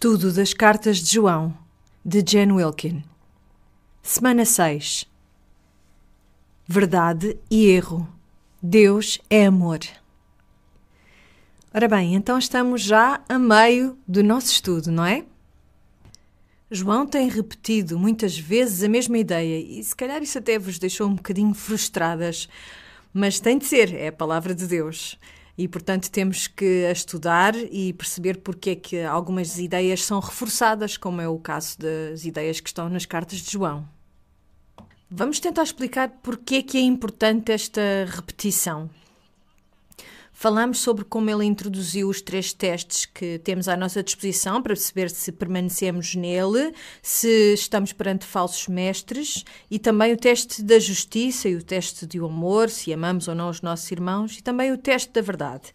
Estudo das Cartas de João, de Jen Wilkin. Semana 6. Verdade e erro. Deus é amor. Ora bem, então estamos já a meio do nosso estudo, não é? João tem repetido muitas vezes a mesma ideia e se calhar isso até vos deixou um bocadinho frustradas, mas tem de ser, é a palavra de Deus e, portanto, temos que estudar e perceber porque é que algumas ideias são reforçadas, como é o caso das ideias que estão nas cartas de João. Vamos tentar explicar porque é que é importante esta repetição. Falamos sobre como ele introduziu os três testes que temos à nossa disposição para perceber se permanecemos nele, se estamos perante falsos mestres e também o teste da justiça e o teste do amor, se amamos ou não os nossos irmãos, e também o teste da verdade.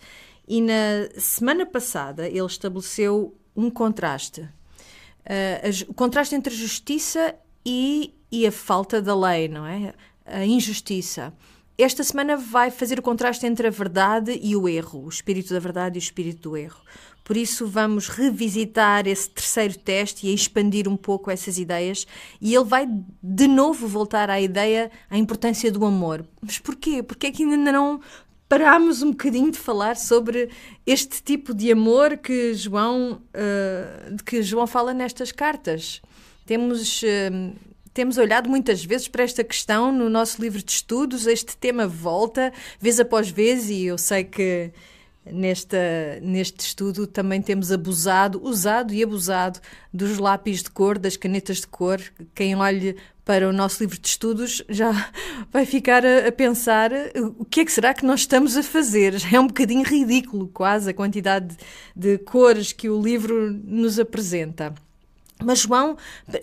E na semana passada ele estabeleceu um contraste. Uh, o contraste entre a justiça e, e a falta da lei, não é? A injustiça. Esta semana vai fazer o contraste entre a verdade e o erro, o espírito da verdade e o espírito do erro. Por isso, vamos revisitar esse terceiro teste e expandir um pouco essas ideias. E ele vai de novo voltar à ideia, à importância do amor. Mas porquê? Porque é que ainda não parámos um bocadinho de falar sobre este tipo de amor que João, uh, que João fala nestas cartas? Temos. Uh, temos olhado muitas vezes para esta questão no nosso livro de estudos, este tema volta vez após vez, e eu sei que nesta, neste estudo também temos abusado, usado e abusado dos lápis de cor, das canetas de cor. Quem olhe para o nosso livro de estudos já vai ficar a, a, pensar o que é que será que nós estamos a fazer. É um bocadinho ridículo, quase, a quantidade de cores que o livro nos apresenta. Mas João,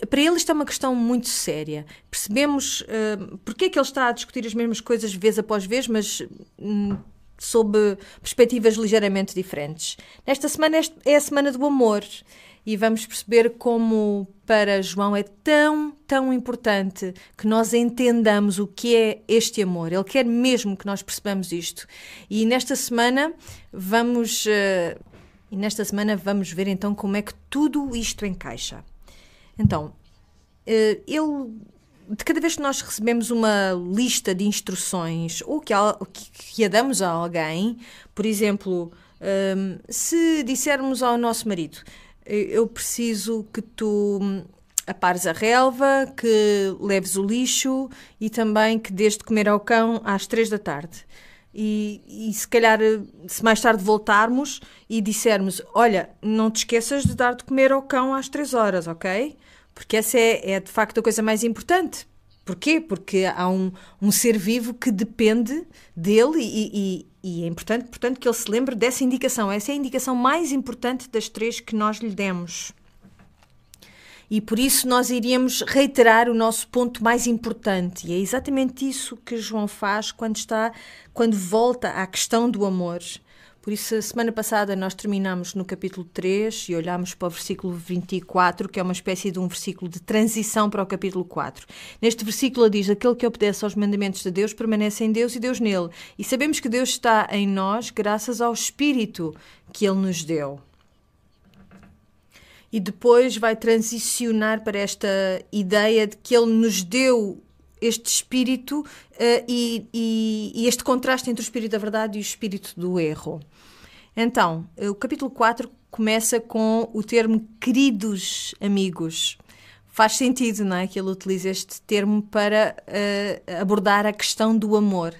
para ele isto é uma questão muito séria. Percebemos uh, porque é que ele está a discutir as mesmas coisas vez após vez, mas um, sob perspectivas ligeiramente diferentes. Nesta semana é a semana do amor e vamos perceber como para João é tão, tão importante que nós entendamos o que é este amor. Ele quer mesmo que nós percebamos isto. E nesta semana vamos. Uh, e nesta semana vamos ver então como é que tudo isto encaixa. Então, eh, ele de cada vez que nós recebemos uma lista de instruções ou que, que a damos a alguém, por exemplo, ehm, se dissermos ao nosso marido, eh, eu preciso que tu apares a relva, que leves o lixo e também que dês de comer ao cão às três da tarde. E, e, se calhar, se mais tarde voltarmos e dissermos: Olha, não te esqueças de dar de comer ao cão às três horas, ok? Porque essa é, é de facto a coisa mais importante. Porquê? Porque há um, um ser vivo que depende dele e, e, e, é importante, portanto, que ele se lembre dessa indicação. Essa é a indicação mais importante das três que nós lhe demos. E por isso nós iríamos reiterar o nosso ponto mais importante. E é exatamente isso que João faz quando está, quando volta à questão do amor. Por isso, a semana passada nós terminamos no capítulo 3 e olhámos para o versículo 24, que é uma espécie de um versículo de transição para o capítulo 4. Neste versículo diz: Aquele que obedece aos mandamentos de Deus permanece em Deus e Deus nele. E sabemos que Deus está em nós graças ao Espírito que ele nos deu e depois vai transicionar para esta ideia de que ele nos deu este espírito uh, e, e, e, este contraste entre o espírito da verdade e o espírito do erro. Então, o capítulo 4 começa com o termo queridos amigos. Faz sentido, não é? Que ele utiliza este termo para uh, abordar a questão do amor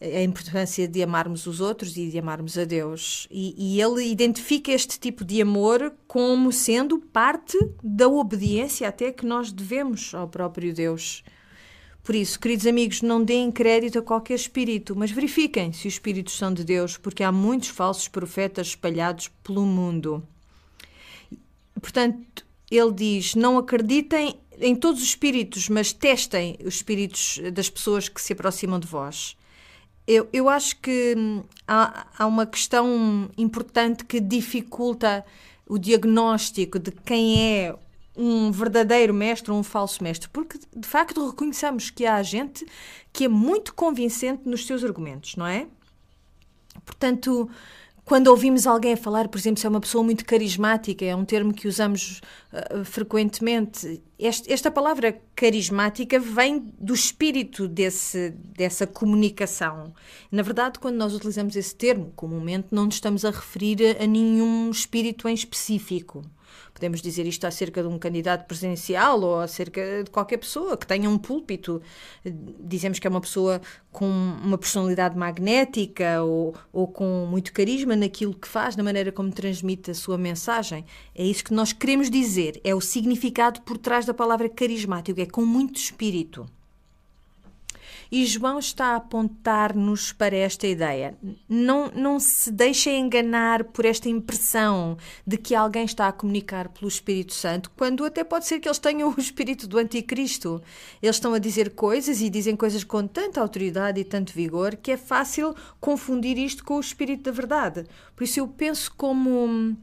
a importância de amarmos os outros e de amarmos a Deus. E, e, ele identifica este tipo de amor como sendo parte da obediência até que nós devemos ao próprio Deus. Por isso, queridos amigos, não deem crédito a qualquer espírito, mas verifiquem se os espíritos são de Deus, porque há muitos falsos profetas espalhados pelo mundo. Portanto, ele diz: não acreditem em todos os espíritos, mas testem os espíritos das pessoas que se aproximam de vós. Eu, eu acho que hum, há, há uma questão importante que dificulta o diagnóstico de quem é um verdadeiro mestre ou um falso mestre, porque de facto reconheçamos que há gente que é muito convincente nos seus argumentos, não é? Portanto, quando ouvimos alguém falar, por exemplo, se é uma pessoa muito carismática, é um termo que usamos uh, frequentemente. Este, esta palavra carismática vem do espírito desse, dessa comunicação. Na verdade, quando nós utilizamos esse termo, comumente não nos estamos a referir a, nenhum espírito em específico. Podemos dizer isto acerca de um candidato presidencial ou acerca de qualquer pessoa que tenha um púlpito. Dizemos que é uma pessoa com uma personalidade magnética ou, ou com muito carisma naquilo que faz, na maneira como transmite a sua mensagem. É isso que nós queremos dizer. É o significado por trás da palavra carismático. É com muito espírito. E João está a apontar-nos para esta ideia. Não, não se deixem enganar por esta impressão de que alguém está a comunicar pelo Espírito Santo, quando até pode ser que eles tenham o espírito do Anticristo. Eles estão a dizer coisas e dizem coisas com tanta autoridade e tanto vigor que é fácil confundir isto com o espírito da verdade. Por isso eu penso como.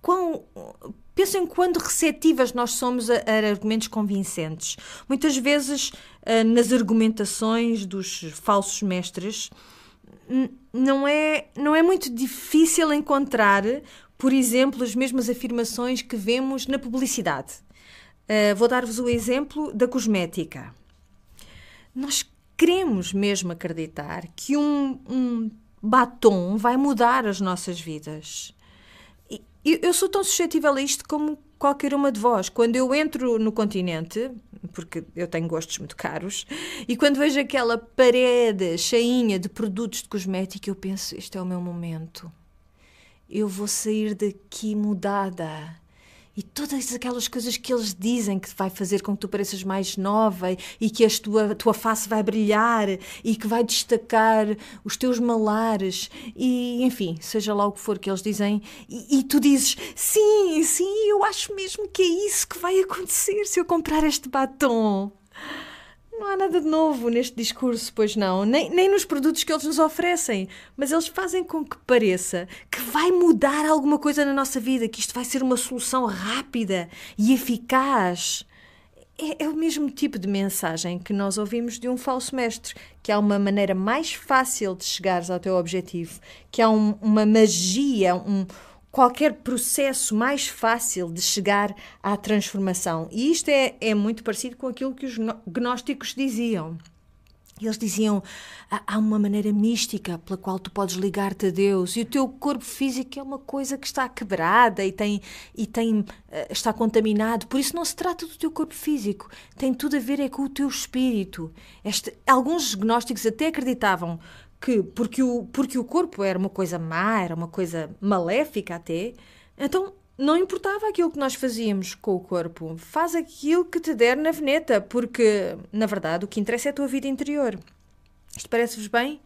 Quão, Pensem quando receptivas nós somos a, a argumentos convincentes. Muitas vezes, uh, nas argumentações dos falsos mestres, não é, não é muito difícil encontrar, por exemplo, as mesmas afirmações que vemos na publicidade. Uh, vou dar-vos o exemplo da cosmética. Nós queremos mesmo acreditar que um, um batom vai mudar as nossas vidas. Eu sou tão suscetível a isto como qualquer uma de vós. Quando eu entro no continente, porque eu tenho gostos muito caros, e quando vejo aquela parede cheinha de produtos de cosmética, eu penso: este é o meu momento. Eu vou sair daqui mudada e todas aquelas coisas que eles dizem que vai fazer com que tu pareças mais nova e que a tua, tua face vai brilhar e que vai destacar os teus malares e enfim, seja lá o que for que eles dizem e, e tu dizes sim, sim, eu acho mesmo que é isso que vai acontecer se eu comprar este batom. Não há nada de novo neste discurso, pois não, nem, nem nos produtos que eles nos oferecem, mas eles fazem com que pareça que vai mudar alguma coisa na nossa vida, que isto vai ser uma solução rápida e eficaz. É, é o mesmo tipo de mensagem que nós ouvimos de um falso mestre, que há uma maneira mais fácil de chegares ao teu objetivo, que há um, uma magia, um, qualquer processo mais fácil de chegar à transformação. E isto é, é muito parecido com aquilo que os gnósticos diziam. Eles diziam: há uma maneira mística pela qual tu podes ligar-te a Deus e o teu corpo físico é uma coisa que está quebrada e tem e tem eh, está contaminado. Por isso não se trata do teu corpo físico, tem tudo a ver é com o teu espírito. Este, alguns gnósticos até acreditavam que porque o, porque o corpo era uma coisa má, era uma coisa maléfica até, então não importava aquilo que nós fazíamos com o corpo. Faz aquilo que te der na veneta, porque, na verdade, o que interessa é a tua vida interior. Isto parece-vos bem?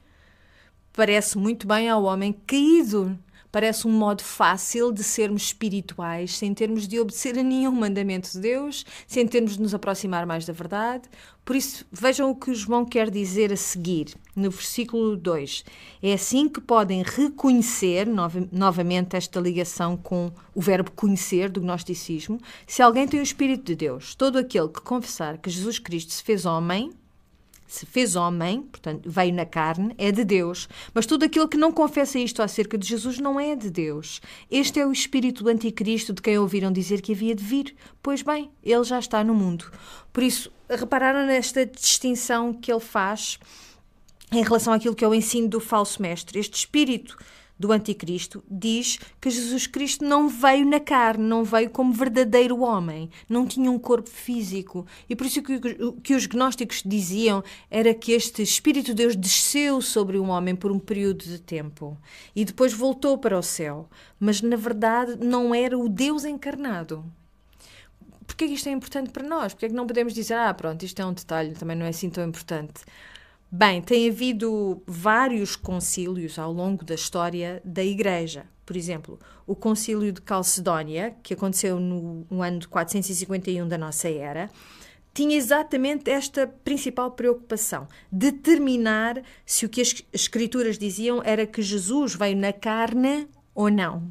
Parece muito bem ao homem caído. Parece um modo fácil de sermos espirituais, sem termos de obedecer a nenhum mandamento de Deus, sem termos de nos aproximar mais da verdade. Por isso, vejam o que João quer dizer a seguir, no versículo 2. É assim que podem reconhecer, novamente, esta ligação com o verbo conhecer do gnosticismo, se alguém tem o Espírito de Deus. Todo aquele que confessar que Jesus Cristo se fez homem, se fez homem, portanto, veio na carne, é de Deus. Mas tudo aquilo que não confessa isto acerca de Jesus não é de Deus. Este é o espírito do anticristo de quem ouviram dizer que havia de vir. Pois bem, ele já está no mundo. Por isso, repararam nesta distinção que ele faz em relação àquilo que é o ensino do falso mestre. Este espírito do anticristo diz que Jesus Cristo não veio na carne, não veio como verdadeiro homem, não tinha um corpo físico. E por isso que, que os gnósticos diziam era que este Espírito de Deus desceu sobre o homem por um período de tempo e depois voltou para o céu. Mas na verdade não era o Deus encarnado. Porquê que isto é importante para nós? Porquê que não podemos dizer, ah, pronto, isto é um detalhe, também não é assim tão importante? Bem, tem havido vários concílios ao longo da história da Igreja. Por exemplo, o concílio de Calcedónia, que aconteceu no, no ano de 451 da nossa era, tinha exatamente esta principal preocupação: determinar se o que as escrituras diziam era que Jesus veio na carne ou não.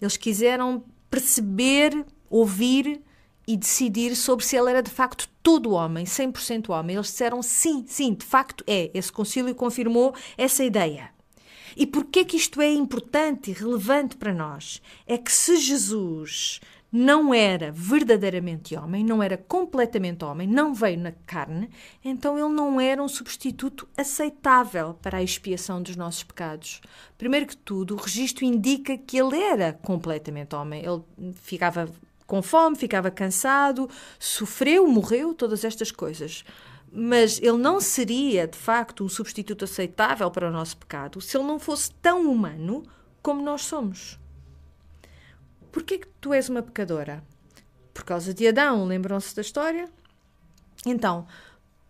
Eles quiseram perceber, ouvir e decidir sobre se ele era de facto todo homem, 100% homem. Eles disseram sim, sim, de facto é. Esse concílio confirmou essa ideia. E porquê que isto é importante e relevante para nós? É que se Jesus não era verdadeiramente homem, não era completamente homem, não veio na carne, então ele não era um substituto aceitável para a expiação dos nossos pecados. Primeiro que tudo, o registro indica que ele era completamente homem. Ele ficava com fome, ficava cansado, sofreu, morreu, todas estas coisas. Mas ele não seria, de facto, um substituto aceitável para o nosso pecado se ele não fosse tão humano como nós somos. Porquê que tu és uma pecadora? Por causa de Adão, lembram-se da história? Então,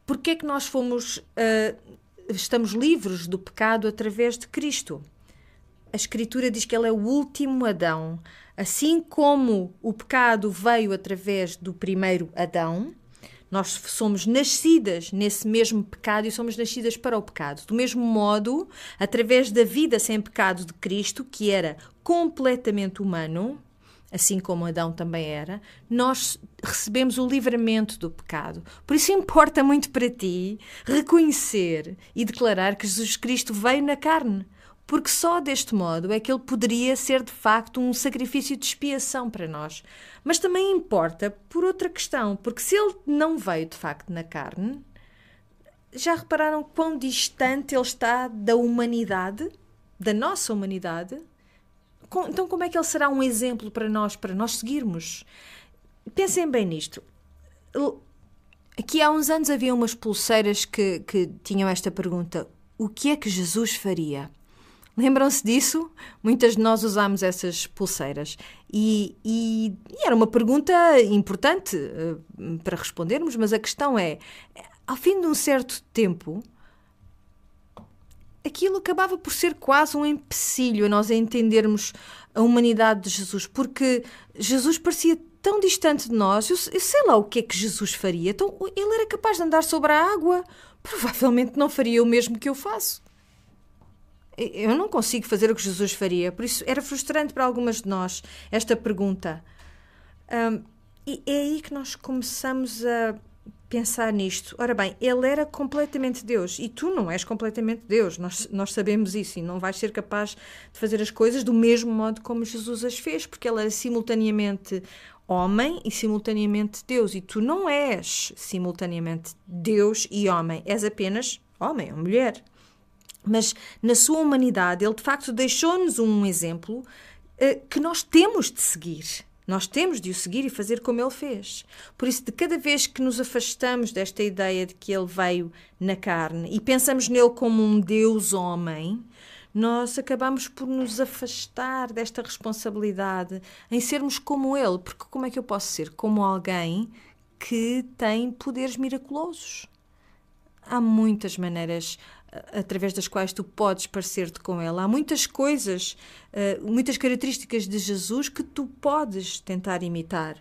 porquê que nós fomos, uh, estamos livres do pecado através de Cristo? A Escritura diz que ele é o último Adão. Assim como o pecado veio através do primeiro Adão, nós somos nascidas nesse mesmo pecado e somos nascidas para o pecado. Do mesmo modo, através da vida sem pecado de Cristo, que era completamente humano, assim como Adão também era, nós recebemos o livramento do pecado. Por isso importa muito para ti reconhecer e declarar que Jesus Cristo veio na carne, porque só deste modo é que ele poderia ser de facto um sacrifício de expiação para nós. Mas também importa por outra questão, porque se ele não veio de facto na carne, já repararam quão distante ele está da humanidade, da nossa humanidade? Então, como é que ele será um exemplo para nós, para nós seguirmos? Pensem bem nisto. Aqui há uns anos havia umas pulseiras que, que tinham esta pergunta: O que é que Jesus faria? Lembram-se disso? Muitas de nós usámos essas pulseiras. E, e, e, era uma pergunta importante uh, para respondermos, mas a questão é: ao fim de um certo tempo, aquilo acabava por ser quase um empecilho a nós entendermos a humanidade de Jesus, porque Jesus parecia tão distante de nós, eu, eu, sei lá o que é que Jesus faria. Então, ele era capaz de andar sobre a água, provavelmente não faria o mesmo que eu faço. Eu não consigo fazer o que Jesus faria, por isso era frustrante para algumas de nós esta pergunta. Um, e é aí que nós começamos a pensar nisto. Ora bem, ele era completamente Deus e tu não és completamente Deus, nós, nós sabemos isso e não vais ser capaz de fazer as coisas do mesmo modo como Jesus as fez, porque ele era simultaneamente homem e simultaneamente Deus e tu não és simultaneamente Deus e homem, és apenas homem ou mulher. Mas na sua humanidade, ele de facto deixou-nos um exemplo uh, que nós temos de seguir. Nós temos de o seguir e fazer como ele fez. Por isso, de cada vez que nos afastamos desta ideia de que ele veio na carne e pensamos nele como um Deus-homem, nós acabamos por nos afastar desta responsabilidade em sermos como ele. Porque como é que eu posso ser como alguém que tem poderes miraculosos? Há muitas maneiras através das quais tu podes parecer-te com ela. Há muitas coisas, uh, muitas características de Jesus que tu podes tentar imitar.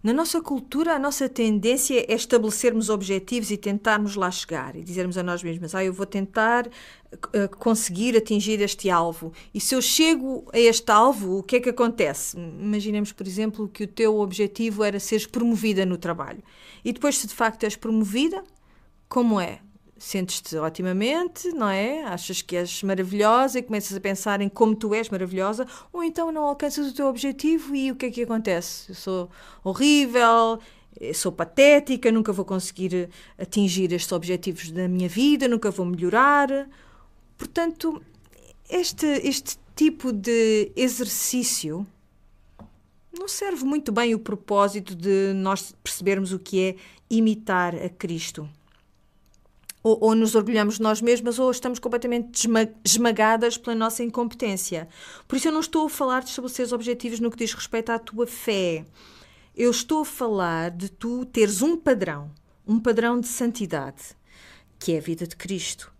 Na nossa cultura, a nossa tendência é estabelecermos objetivos e tentarmos lá chegar e dizermos a nós mesmos: ah, eu vou tentar uh, conseguir atingir este alvo. E se eu chego a este alvo, o que é que acontece? Imaginemos, por exemplo, que o teu objetivo era seres promovida no trabalho. E depois, se de facto és promovida, como é? Sentes-te otimamente, não é? Achas que és maravilhosa e começas a pensar em como tu és maravilhosa, ou então não alcanças o teu objetivo e o que é que acontece? Eu sou horrível, sou patética, nunca vou conseguir atingir estes objetivos da minha vida, nunca vou melhorar. Portanto, este, este tipo de exercício não serve muito bem o propósito de nós percebermos o que é imitar a Cristo ou, ou, nos orgulhamos de nós mesmas ou estamos completamente esmagadas pela nossa incompetência. Por isso eu não estou a falar de estabelecer objetivos no que diz respeito à tua fé. Eu estou a falar de tu teres um padrão, um padrão de santidade, que é a vida de Cristo.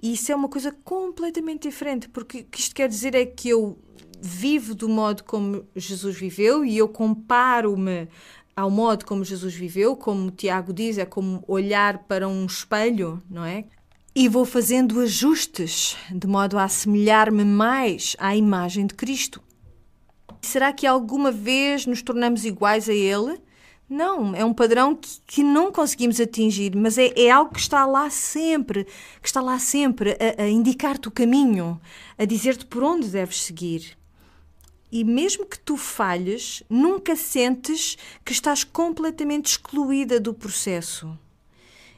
E isso é uma coisa completamente diferente, porque o que isto quer dizer é que eu vivo do modo como Jesus viveu e eu comparo-me ao modo como Jesus viveu, como Tiago diz, é como olhar para um espelho, não é? E vou fazendo ajustes de modo a assemelhar-me mais à imagem de Cristo. Será que alguma vez nos tornamos iguais a Ele? Não, é um padrão que, que não conseguimos atingir, mas é, é, algo que está lá sempre, que está lá sempre a, a indicar-te o caminho, a dizer-te por onde deves seguir. E mesmo que tu falhes, nunca sentes que estás completamente excluída do processo.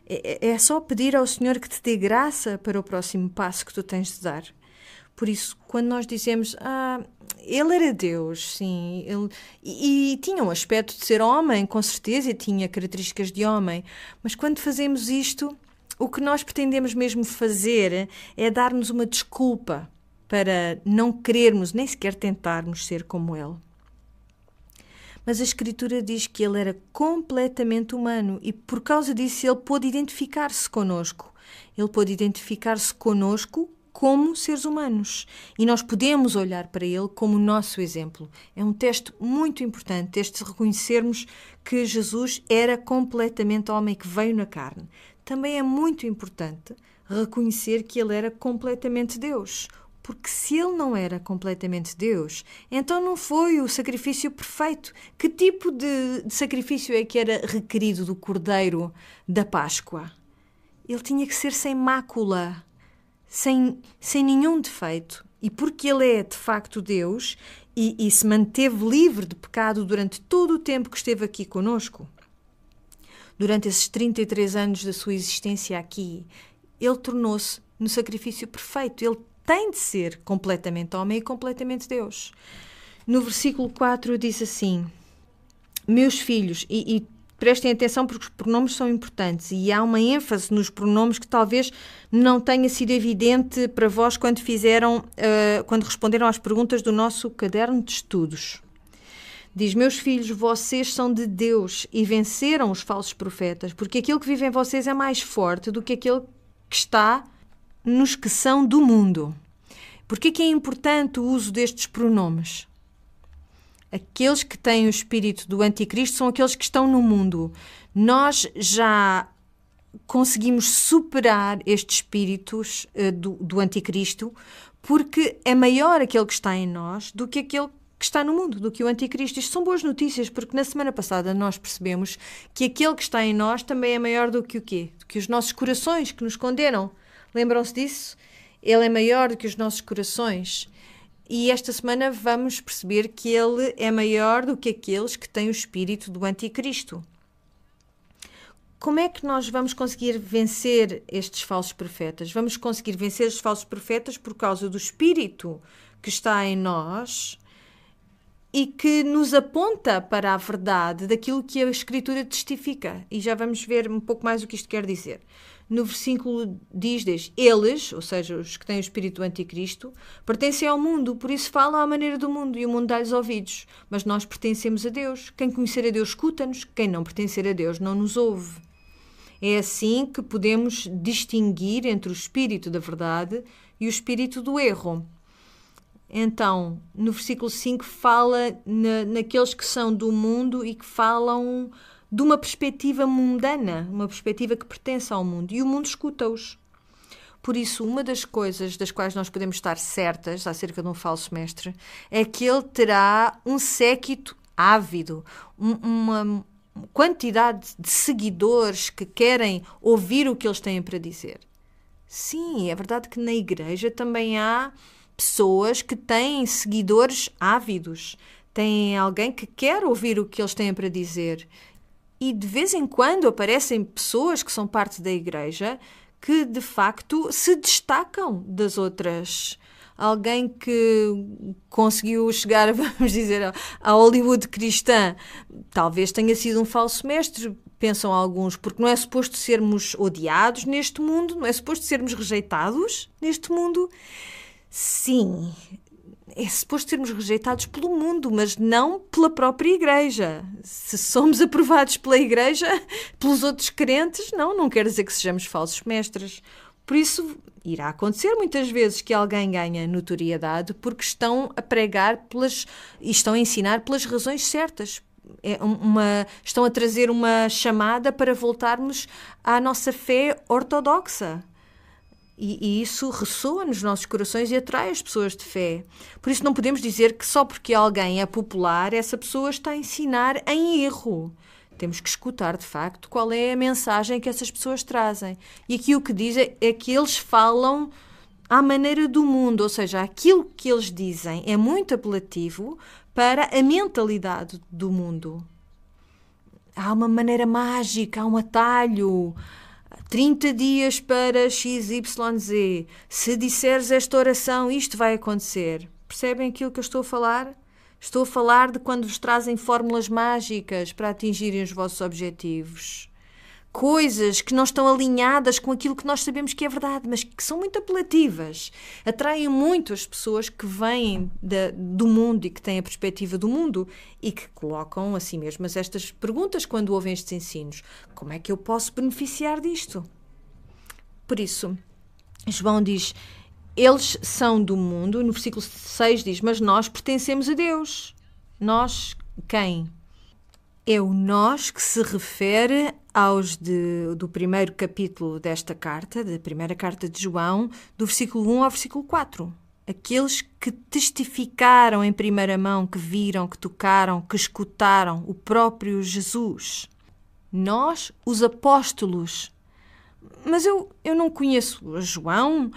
É, é, é só pedir ao Senhor que te dê graça para o próximo passo que tu tens de dar. Por isso, quando nós dizemos, ah, ele era Deus, sim, ele, e, e, tinha um aspecto de ser homem, com certeza, e tinha características de homem, mas quando fazemos isto, o que nós pretendemos mesmo fazer é dar-nos uma desculpa para não querermos, nem sequer tentarmos ser como ele. Mas a Escritura diz que ele era completamente humano e por causa disso ele pôde identificar-se conosco. Ele pôde identificar-se conosco como seres humanos e nós podemos olhar para ele como nosso exemplo. É um teste muito importante, este de reconhecermos que Jesus era completamente homem que veio na carne. Também é muito importante reconhecer que ele era completamente Deus. Porque se ele não era completamente Deus, então não foi o sacrifício perfeito. Que tipo de, de sacrifício é que era requerido do Cordeiro da Páscoa? Ele tinha que ser sem mácula, sem, sem nenhum defeito. E porque ele é de facto Deus e, e se manteve livre de pecado durante todo o tempo que esteve aqui conosco, durante esses 33 anos da sua existência aqui, ele tornou-se no sacrifício perfeito. Ele tem de ser completamente homem e completamente Deus. No versículo 4 diz assim: Meus filhos, e, e prestem atenção porque os pronomes são importantes e há uma ênfase nos pronomes que talvez não tenha sido evidente para vós quando fizeram, uh, quando responderam às perguntas do nosso caderno de estudos. Diz: Meus filhos, vocês são de Deus e venceram os falsos profetas, porque aquele que vive em vocês é mais forte do que aquele que está nos que são do mundo. Por que é importante o uso destes pronomes? Aqueles que têm o espírito do anticristo são aqueles que estão no mundo. Nós já conseguimos superar estes espíritos uh, do, do anticristo porque é maior aquele que está em nós do que aquele que está no mundo, do que o anticristo. Isto são boas notícias, porque na semana passada nós percebemos que aquele que está em nós também é maior do que o quê? Do que os nossos corações que nos condenam. Lembram-se disso? Ele é maior do que os nossos corações. E esta semana vamos perceber que ele é maior do que aqueles que têm o espírito do anticristo. Como é que nós vamos conseguir vencer estes falsos profetas? Vamos conseguir vencer os falsos profetas por causa do espírito que está em nós e que nos aponta para a verdade daquilo que a Escritura testifica. E já vamos ver um pouco mais o que isto quer dizer no versículo diz, diz eles, ou seja, os que têm o espírito do anticristo, pertencem ao mundo, por isso falam à maneira do mundo e o mundo dá-lhes ouvidos. Mas nós pertencemos a Deus. Quem conhecer a Deus escuta-nos, quem não pertencer a Deus não nos ouve. É assim que podemos distinguir entre o espírito da verdade e o espírito do erro. Então, no versículo 5 fala na, naqueles que são do mundo e que falam de uma perspectiva mundana, uma perspectiva que pertence ao mundo, e o mundo escuta-os. Por isso, uma das coisas das quais nós podemos estar certas acerca de um falso mestre é que ele terá um séquito ávido, um, uma quantidade de seguidores que querem ouvir o que eles têm para dizer. Sim, é verdade que na igreja também há pessoas que têm seguidores ávidos, têm alguém que quer ouvir o que eles têm para dizer e de vez em quando aparecem pessoas que são parte da igreja que de facto se destacam das outras. Alguém que conseguiu chegar, vamos dizer, à Hollywood cristã, talvez tenha sido um falso mestre, pensam alguns, porque não é suposto sermos odiados neste mundo, não é suposto sermos rejeitados neste mundo. Sim, é suposto sermos rejeitados pelo mundo, mas não pela própria Igreja. Se somos aprovados pela Igreja, pelos outros crentes, não, não quer dizer que sejamos falsos mestres. Por isso, irá acontecer muitas vezes que alguém ganha notoriedade porque estão a pregar pelas, e estão a ensinar pelas razões certas. É uma, estão a trazer uma chamada para voltarmos à nossa fé ortodoxa e, e, isso ressoa nos nossos corações e atrai as pessoas de fé. Por isso, não podemos dizer que só porque alguém é popular, essa pessoa está a ensinar em erro. Temos que escutar, de facto, qual é a mensagem que essas pessoas trazem. E aqui o que diz é, é que eles falam à maneira do mundo, ou seja, aquilo que eles dizem é muito apelativo para a mentalidade do mundo. Há uma maneira mágica, há um atalho. 30 dias para XYZ. Se disseres esta oração, isto vai acontecer. Percebem aquilo que eu estou a falar? Estou a falar de quando vos trazem fórmulas mágicas para atingirem os vossos objetivos. Coisas que não estão alinhadas com aquilo que nós sabemos que é verdade, mas que são muito apelativas. Atraem muito as pessoas que vêm de, do mundo e que têm a perspectiva do mundo e que colocam a si mesmas estas perguntas quando ouvem estes ensinos. Como é que eu posso beneficiar disto? Por isso, João diz: eles são do mundo. No versículo 6 diz: Mas nós pertencemos a Deus. Nós quem? É o nós que se refere aos de, do primeiro capítulo desta carta, da primeira carta de João, do versículo 1 ao versículo 4. Aqueles que testificaram em primeira mão, que viram, que tocaram, que escutaram o próprio Jesus. Nós, os apóstolos. Mas eu, eu não conheço João,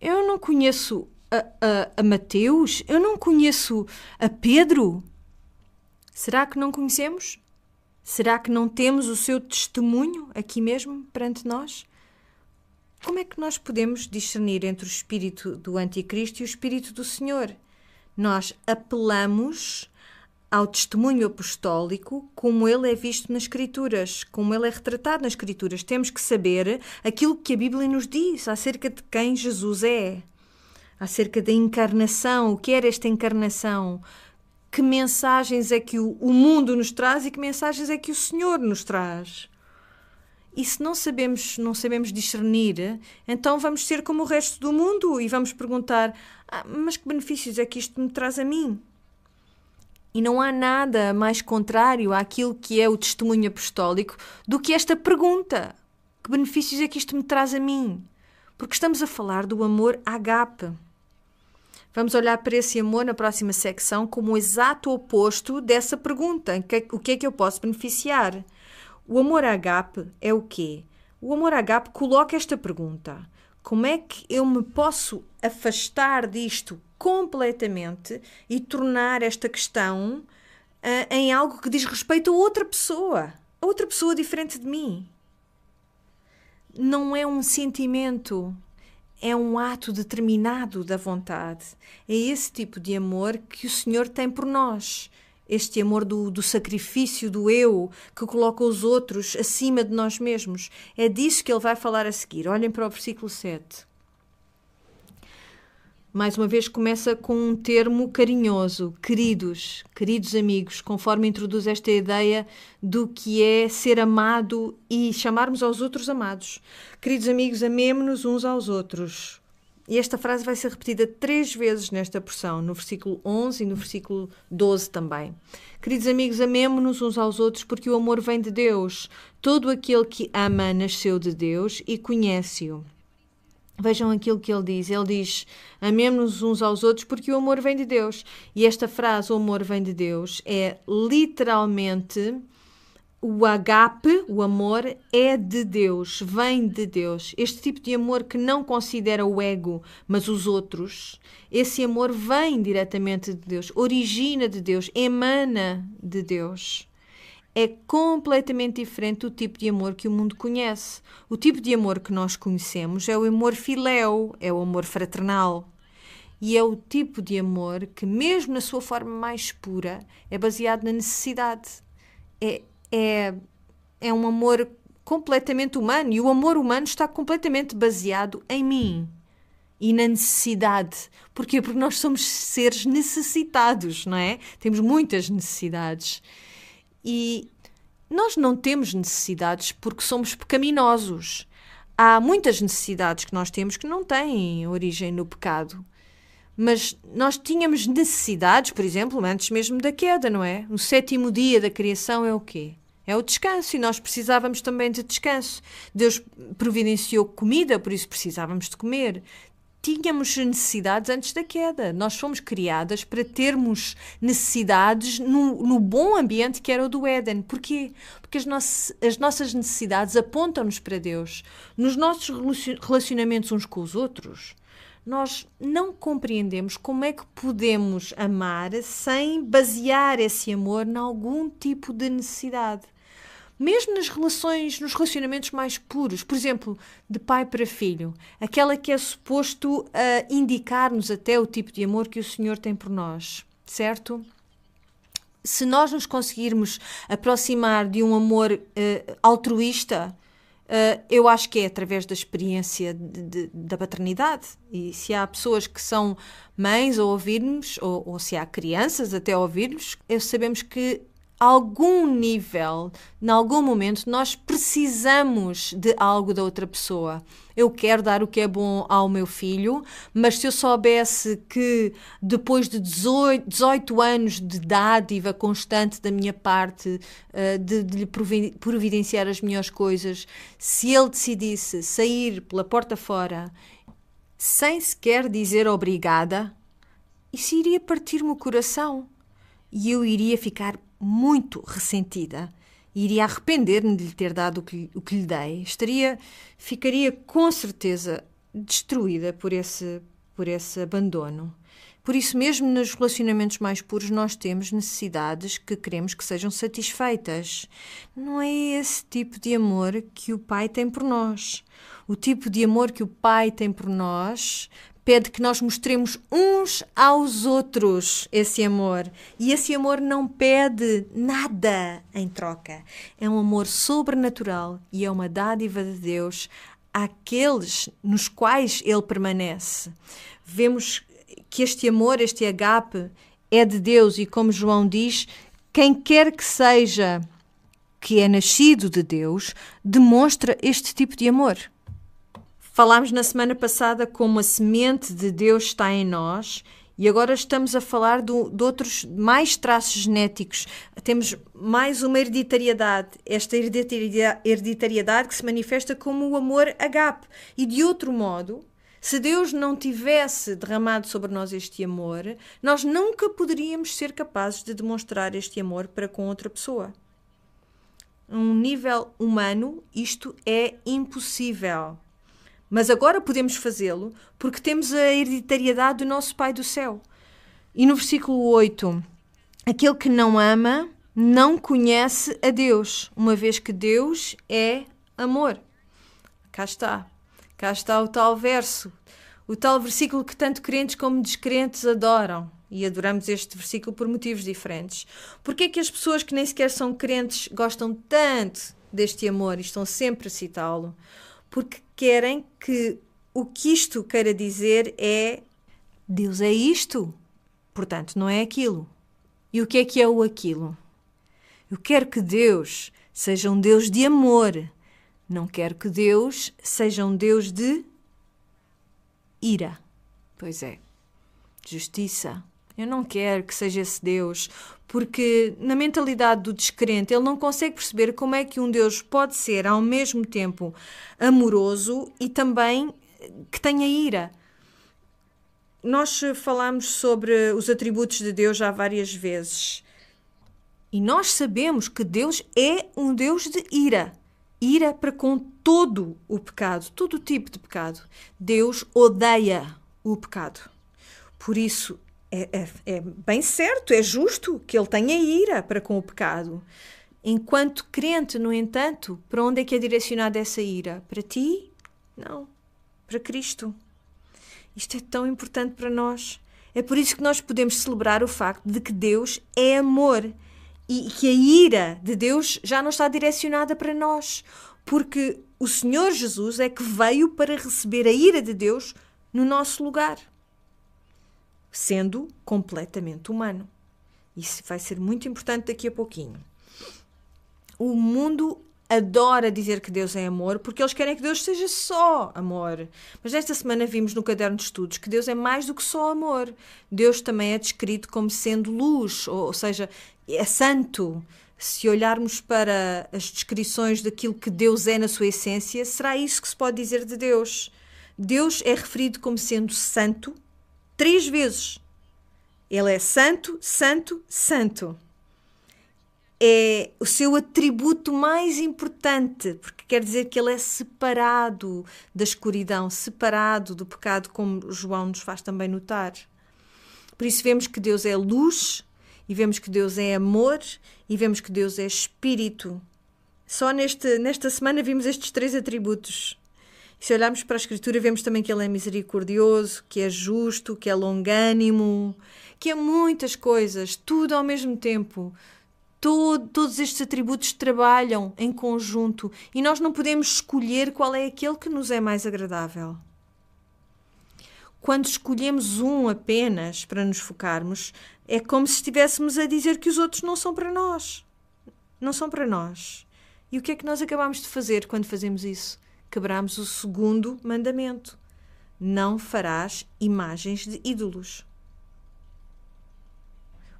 eu não conheço a, a, a Mateus, eu não conheço a Pedro. Será que não conhecemos? Será que não temos o seu testemunho aqui mesmo perante nós? Como é que nós podemos discernir entre o espírito do Anticristo e o espírito do Senhor? Nós apelamos ao testemunho apostólico como ele é visto nas Escrituras, como ele é retratado nas Escrituras. Temos que saber aquilo que a Bíblia nos diz acerca de quem Jesus é, acerca da encarnação, o que era esta encarnação, que mensagens é que o, o mundo nos traz e que mensagens é que o Senhor nos traz. E se não sabemos, não sabemos discernir, então vamos ser como o resto do mundo e vamos perguntar: ah, mas que benefícios é que isto me traz a mim? E não há nada mais contrário àquilo que é o testemunho apostólico do que esta pergunta: que benefícios é que isto me traz a mim? Porque estamos a falar do amor agape. Vamos olhar para esse amor na próxima secção como o exato oposto dessa pergunta: o que é que eu posso beneficiar? O amor agape é o quê? O amor agape coloca esta pergunta: como é que eu me posso afastar disto completamente e tornar esta questão uh, em algo que diz respeito a outra pessoa, a outra pessoa diferente de mim. Não é um sentimento, é um ato determinado da vontade. É esse tipo de amor que o Senhor tem por nós. Este amor do, do sacrifício do eu, que coloca os outros acima de nós mesmos. É disso que ele vai falar a seguir. Olhem para o versículo 7 mais uma vez começa com um termo carinhoso, queridos, queridos amigos, conforme introduz esta ideia do que é ser amado e chamarmos aos outros amados. Queridos amigos, amemo-nos uns aos outros. E esta frase vai ser repetida três vezes nesta porção, no versículo 11 e no versículo 12 também. Queridos amigos, amemo-nos uns aos outros porque o amor vem de Deus. Todo aquele que ama nasceu de Deus e conhece-o. Vejam aquilo que ele diz. Ele diz: Amemos-nos uns aos outros porque o amor vem de Deus. E esta frase, o amor vem de Deus, é literalmente o agape, o amor, é de Deus, vem de Deus. Este tipo de amor que não considera o ego, mas os outros, esse amor vem diretamente de Deus, origina de Deus, emana de Deus é completamente diferente do tipo de amor que o mundo conhece. O tipo de amor que nós conhecemos é o amor filéu, é o amor fraternal. E é o tipo de amor que, mesmo na sua forma mais pura, é baseado na necessidade. É, é, é um amor completamente humano e o amor humano está completamente baseado em mim e na necessidade. Porquê? Porque nós somos seres necessitados, não é? Temos muitas necessidades. E nós não temos necessidades porque somos pecaminosos. Há muitas necessidades que nós temos que não têm origem no pecado. Mas nós tínhamos necessidades, por exemplo, antes mesmo da queda, não é? O sétimo dia da criação é o quê? É o descanso e nós precisávamos também de descanso. Deus providenciou comida, por isso precisávamos de comer. Tínhamos necessidades antes da queda. Nós fomos criadas para termos necessidades no, no bom ambiente que era o do Éden. Porquê? Porque as, nossas, as nossas necessidades apontam-nos para Deus. Nos nossos relacionamentos uns com os outros, nós não compreendemos como é que podemos amar sem basear esse amor em algum tipo de necessidade mesmo nas relações, nos relacionamentos mais puros, por exemplo, de pai para filho, aquela que é suposto uh, indicar-nos até o tipo de amor que o Senhor tem por nós, certo? Se nós nos conseguirmos aproximar de um amor uh, altruísta, uh, eu acho que é através da experiência de, de, da paternidade. E se há pessoas que são mães a ouvir-nos, ou, ou, se há crianças até a ouvir-nos, sabemos que algum nível, em algum momento, nós precisamos de algo da outra pessoa. Eu quero dar o que é bom ao meu filho, mas se eu soubesse que depois de 18, 18 anos de dádiva constante da minha parte, uh, de, de lhe providenciar as melhores coisas, se ele decidisse sair pela porta fora sem sequer dizer obrigada, isso iria partir-me o coração e eu iria ficar muito ressentida e iria arrepender-me de lhe ter dado o que, o que lhe dei. Estaria, ficaria com certeza destruída por esse, por esse abandono. Por isso, mesmo nos relacionamentos mais puros, nós temos necessidades que queremos que sejam satisfeitas. Não é esse tipo de amor que o Pai tem por nós. O tipo de amor que o Pai tem por nós pede que nós mostremos uns aos outros esse amor. E esse amor não pede nada em troca. É um amor sobrenatural e é uma dádiva de Deus àqueles nos quais ele permanece. Vemos que este amor, este agape, é de Deus e, como João diz, quem quer que seja que é nascido de Deus demonstra este tipo de amor. Falámos na semana passada como a semente de Deus está em nós e agora estamos a falar do, de outros mais traços genéticos. Temos mais uma hereditariedade. Esta hereditariedade que se manifesta como o amor agape. E de outro modo, se Deus não tivesse derramado sobre nós este amor, nós nunca poderíamos ser capazes de demonstrar este amor para com outra pessoa. Um nível humano, isto é impossível. Mas agora podemos fazê-lo porque temos a hereditariedade do nosso Pai do céu. E no versículo 8, aquele que não ama não conhece a Deus, uma vez que Deus é amor. Cá está. Cá está o tal verso, o tal versículo que tanto crentes como descrentes adoram. E adoramos este versículo por motivos diferentes. Porque é que as pessoas que nem sequer são crentes gostam tanto deste amor e estão sempre a citá-lo? porque querem que o que isto queira dizer é Deus é isto, portanto não é aquilo. E o que é que é o aquilo? Eu quero que Deus seja um Deus de amor, não quero que Deus seja um Deus de ira. Pois é, justiça. Eu não quero que seja esse Deus, porque na mentalidade do descrente ele não consegue perceber como é que um Deus pode ser ao mesmo tempo amoroso e também que tenha ira. Nós falamos sobre os atributos de Deus já várias vezes. E nós sabemos que Deus é um Deus de ira. Ira para com todo o pecado, todo tipo de pecado. Deus odeia o pecado. Por isso, é, é, é bem certo, é justo que ele tenha ira para com o pecado. Enquanto crente, no entanto, para onde é que é direcionada essa ira? Para ti? Não. Para Cristo. Isto é tão importante para nós. É por isso que nós podemos celebrar o facto de que Deus é amor e que a ira de Deus já não está direcionada para nós, porque o Senhor Jesus é que veio para receber a ira de Deus no nosso lugar sendo completamente humano. Isso vai ser muito importante daqui a pouquinho. O mundo adora dizer que Deus é amor porque eles querem que Deus seja só amor. Mas esta semana vimos no caderno de estudos que Deus é mais do que só amor. Deus também é descrito como sendo luz, ou, seja, é santo. Se olharmos para as descrições daquilo que Deus é na sua essência, será isso que se pode dizer de Deus. Deus é referido como sendo santo três vezes. Ele é santo, santo, santo. É o seu atributo mais importante, porque quer dizer que ele é separado da escuridão, separado do pecado, como João nos faz também notar. Por isso vemos que Deus é luz, e vemos que Deus é amor, e vemos que Deus é espírito. Só neste, nesta semana vimos estes três atributos. Se olharmos para a Escritura, vemos também que Ele é misericordioso, que é justo, que é longânimo, que é muitas coisas, tudo ao mesmo tempo. Todo, todos estes atributos trabalham em conjunto e nós não podemos escolher qual é aquele que nos é mais agradável. Quando escolhemos um apenas para nos focarmos, é como se estivéssemos a dizer que os outros não são para nós. Não são para nós. E o que é que nós acabamos de fazer quando fazemos isso? Quebramos o segundo mandamento: Não farás imagens de ídolos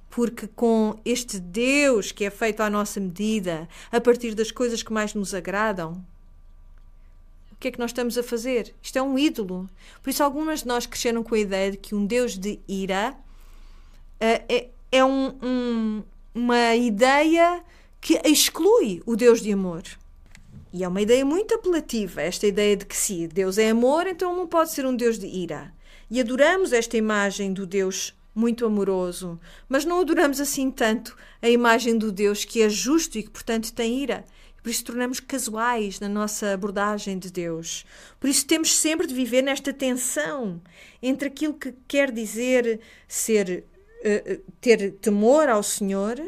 porque com este Deus que é feito à nossa medida, a partir das coisas que mais nos agradam, o que é que nós estamos a fazer? Isto é um ídolo. Por isso, algumas de nós cresceram com a ideia de que um Deus de ira uh, é, é um, um, uma ideia que exclui o Deus de amor. E é uma ideia muito apelativa, esta ideia de que se Deus é amor, então não pode ser um Deus de ira. E adoramos esta imagem do Deus muito amoroso, mas não adoramos assim tanto a imagem do Deus que é justo e que, portanto, tem ira. Por isso tornamos casuais na nossa abordagem de Deus. Por isso temos sempre de viver nesta tensão entre aquilo que quer dizer ser uh, ter temor ao Senhor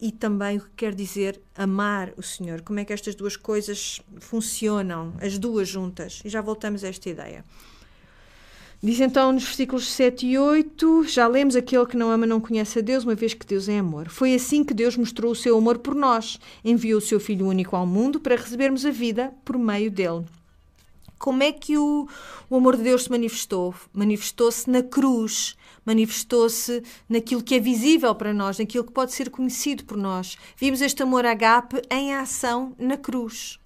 e também o que quer dizer amar o Senhor. Como é que estas duas coisas funcionam, as duas juntas? E já voltamos a esta ideia. Diz então nos versículos 7 e 8: Já lemos aquele que não ama não conhece a Deus, uma vez que Deus é amor. Foi assim que Deus mostrou o seu amor por nós. Enviou o seu Filho único ao mundo para recebermos a vida por meio dele. Como é que o, o amor de Deus se manifestou? Manifestou-se na cruz, manifestou-se naquilo que é visível para nós, naquilo que pode ser conhecido por nós. Vimos este amor agape em ação na cruz.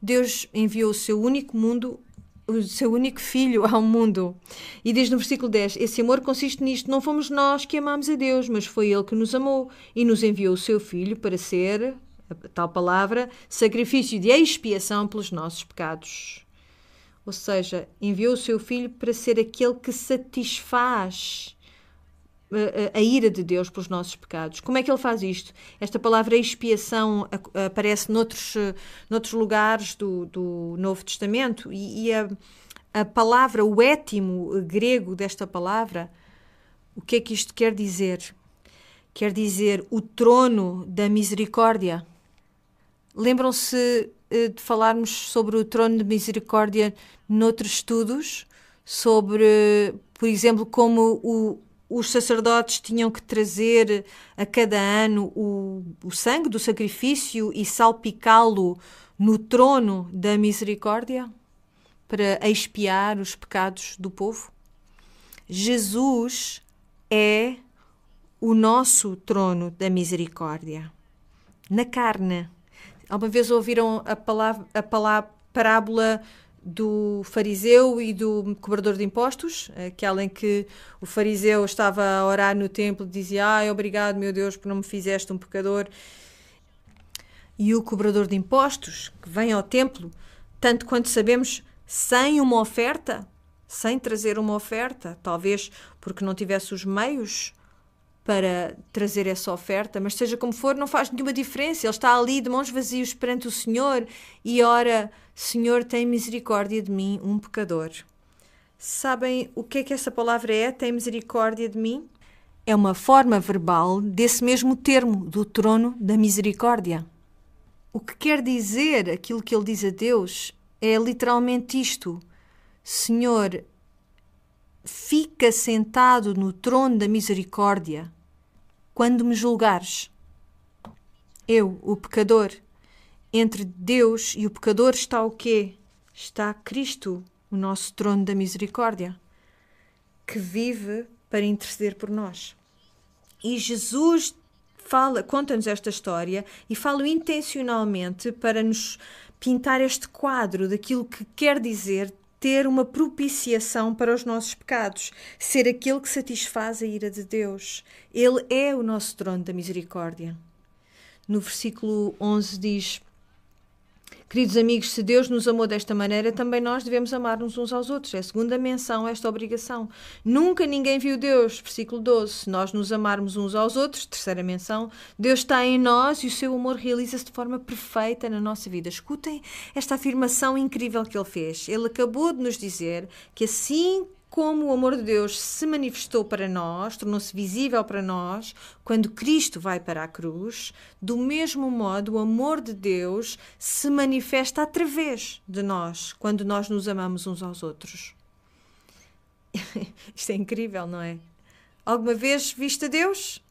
Deus enviou o seu único mundo o seu único filho ao mundo. E diz no versículo 10: Esse amor consiste nisto: não fomos nós que amamos a Deus, mas foi Ele que nos amou e nos enviou o seu filho para ser, a tal palavra, sacrifício de expiação pelos nossos pecados. Ou seja, enviou o seu filho para ser aquele que satisfaz a, a, ira de Deus pelos nossos pecados. Como é que ele faz isto? Esta palavra expiação aparece noutros, noutros lugares do, do Novo Testamento e, e a, a palavra, o étimo grego desta palavra, o que é que isto quer dizer? Quer dizer o trono da misericórdia. Lembram-se eh, de falarmos sobre o trono de misericórdia noutros estudos? Sobre, por exemplo, como o, os sacerdotes tinham que trazer a cada ano o, o sangue do sacrifício e salpicá-lo no trono da misericórdia para expiar os pecados do povo. Jesus é o nosso trono da misericórdia na carne. Alguma vez ouviram a palavra, a palavra parábola do fariseu e do cobrador de impostos, aquela em que o fariseu estava a orar no templo e dizia: Ai, obrigado, meu Deus, por não me fizeste um pecador. E o cobrador de impostos, que vem ao templo, tanto quanto sabemos, sem uma oferta, sem trazer uma oferta, talvez porque não tivesse os meios para trazer essa oferta, mas seja como for, não faz nenhuma diferença. Ele está ali de mãos vazias perante o Senhor e ora: Senhor, tem misericórdia de mim, um pecador. Sabem o que é que essa palavra é? Tem misericórdia de mim? É uma forma verbal desse mesmo termo, do trono da misericórdia. O que quer dizer aquilo que ele diz a Deus é literalmente isto: Senhor, fica sentado no trono da misericórdia quando me julgares. Eu, o pecador, entre Deus e o pecador está o quê? Está Cristo, o nosso trono da misericórdia, que vive para interceder por nós. E Jesus fala, conta-nos esta história e fala intencionalmente para nos pintar este quadro daquilo que quer dizer ter uma propiciação para os nossos pecados, ser aquele que satisfaz a ira de Deus. Ele é o nosso trono da misericórdia. No versículo 11 diz: Queridos amigos, se Deus nos amou desta maneira, também nós devemos amar-nos uns aos outros. É a segunda menção, esta obrigação. Nunca ninguém viu Deus. Versículo 12. Se nós nos amarmos uns aos outros, terceira menção, Deus está em nós e o seu amor realiza-se de forma perfeita na nossa vida. Escutem esta afirmação incrível que ele fez. Ele acabou de nos dizer que assim como o amor de Deus se manifestou para nós, tornou-se visível para nós, quando Cristo vai para a cruz, do mesmo modo o amor de Deus se manifesta através de nós, quando nós nos amamos uns aos outros. Isto é incrível, não é? Alguma vez viste a Deus?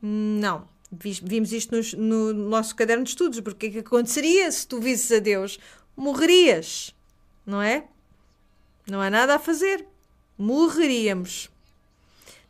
Não. Vimos isto no, no nosso caderno de estudos, porque o que aconteceria se tu visses a Deus? Morrerias, não é? Não há nada a fazer morreríamos.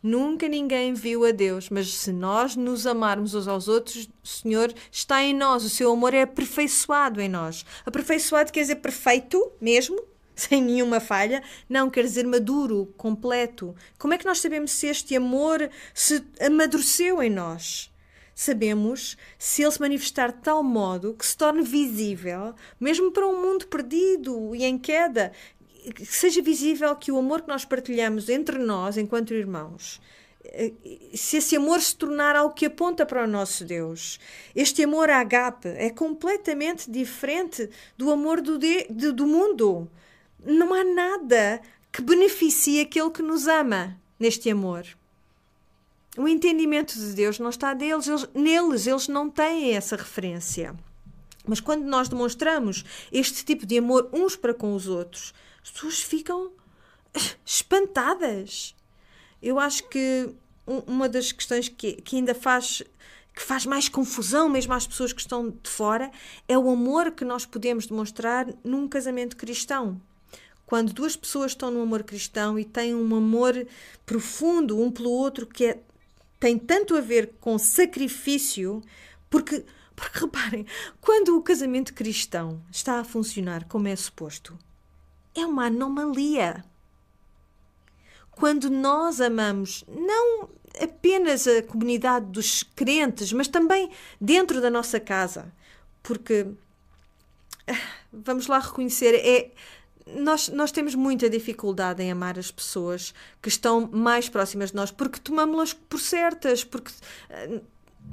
Nunca ninguém viu a Deus, mas se nós nos amarmos uns aos outros, o Senhor está em nós, o seu amor é aperfeiçoado em nós. Aperfeiçoado quer dizer perfeito mesmo, sem nenhuma falha, não quer dizer maduro, completo. Como é que nós sabemos se este amor se amadureceu em nós? Sabemos se ele se manifestar de tal modo que se torne visível, mesmo para um mundo perdido e em queda, que seja visível que o amor que nós partilhamos entre nós, enquanto irmãos, eh, se esse amor se tornar algo que aponta para o nosso Deus. Este amor agape é completamente diferente do amor do, de, de, do mundo. Não há nada que beneficie aquele que nos ama neste amor. O entendimento de Deus não está deles, eles, neles, eles não têm essa referência. Mas quando nós demonstramos este tipo de amor uns para com os outros, as pessoas ficam espantadas. Eu acho que uma das questões que, que ainda faz que faz mais confusão mesmo às pessoas que estão de fora é o amor que nós podemos demonstrar num casamento cristão. Quando duas pessoas estão num amor cristão e têm um amor profundo um pelo outro que é, tem tanto a ver com sacrifício, porque, porque reparem, quando o casamento cristão está a funcionar como é suposto, é uma anomalia. Quando nós amamos não apenas a comunidade dos crentes, mas também dentro da nossa casa, porque ah, vamos lá reconhecer, é nós, nós temos muita dificuldade em amar as pessoas que estão mais próximas de nós, porque tomamos-las por certas, porque ah,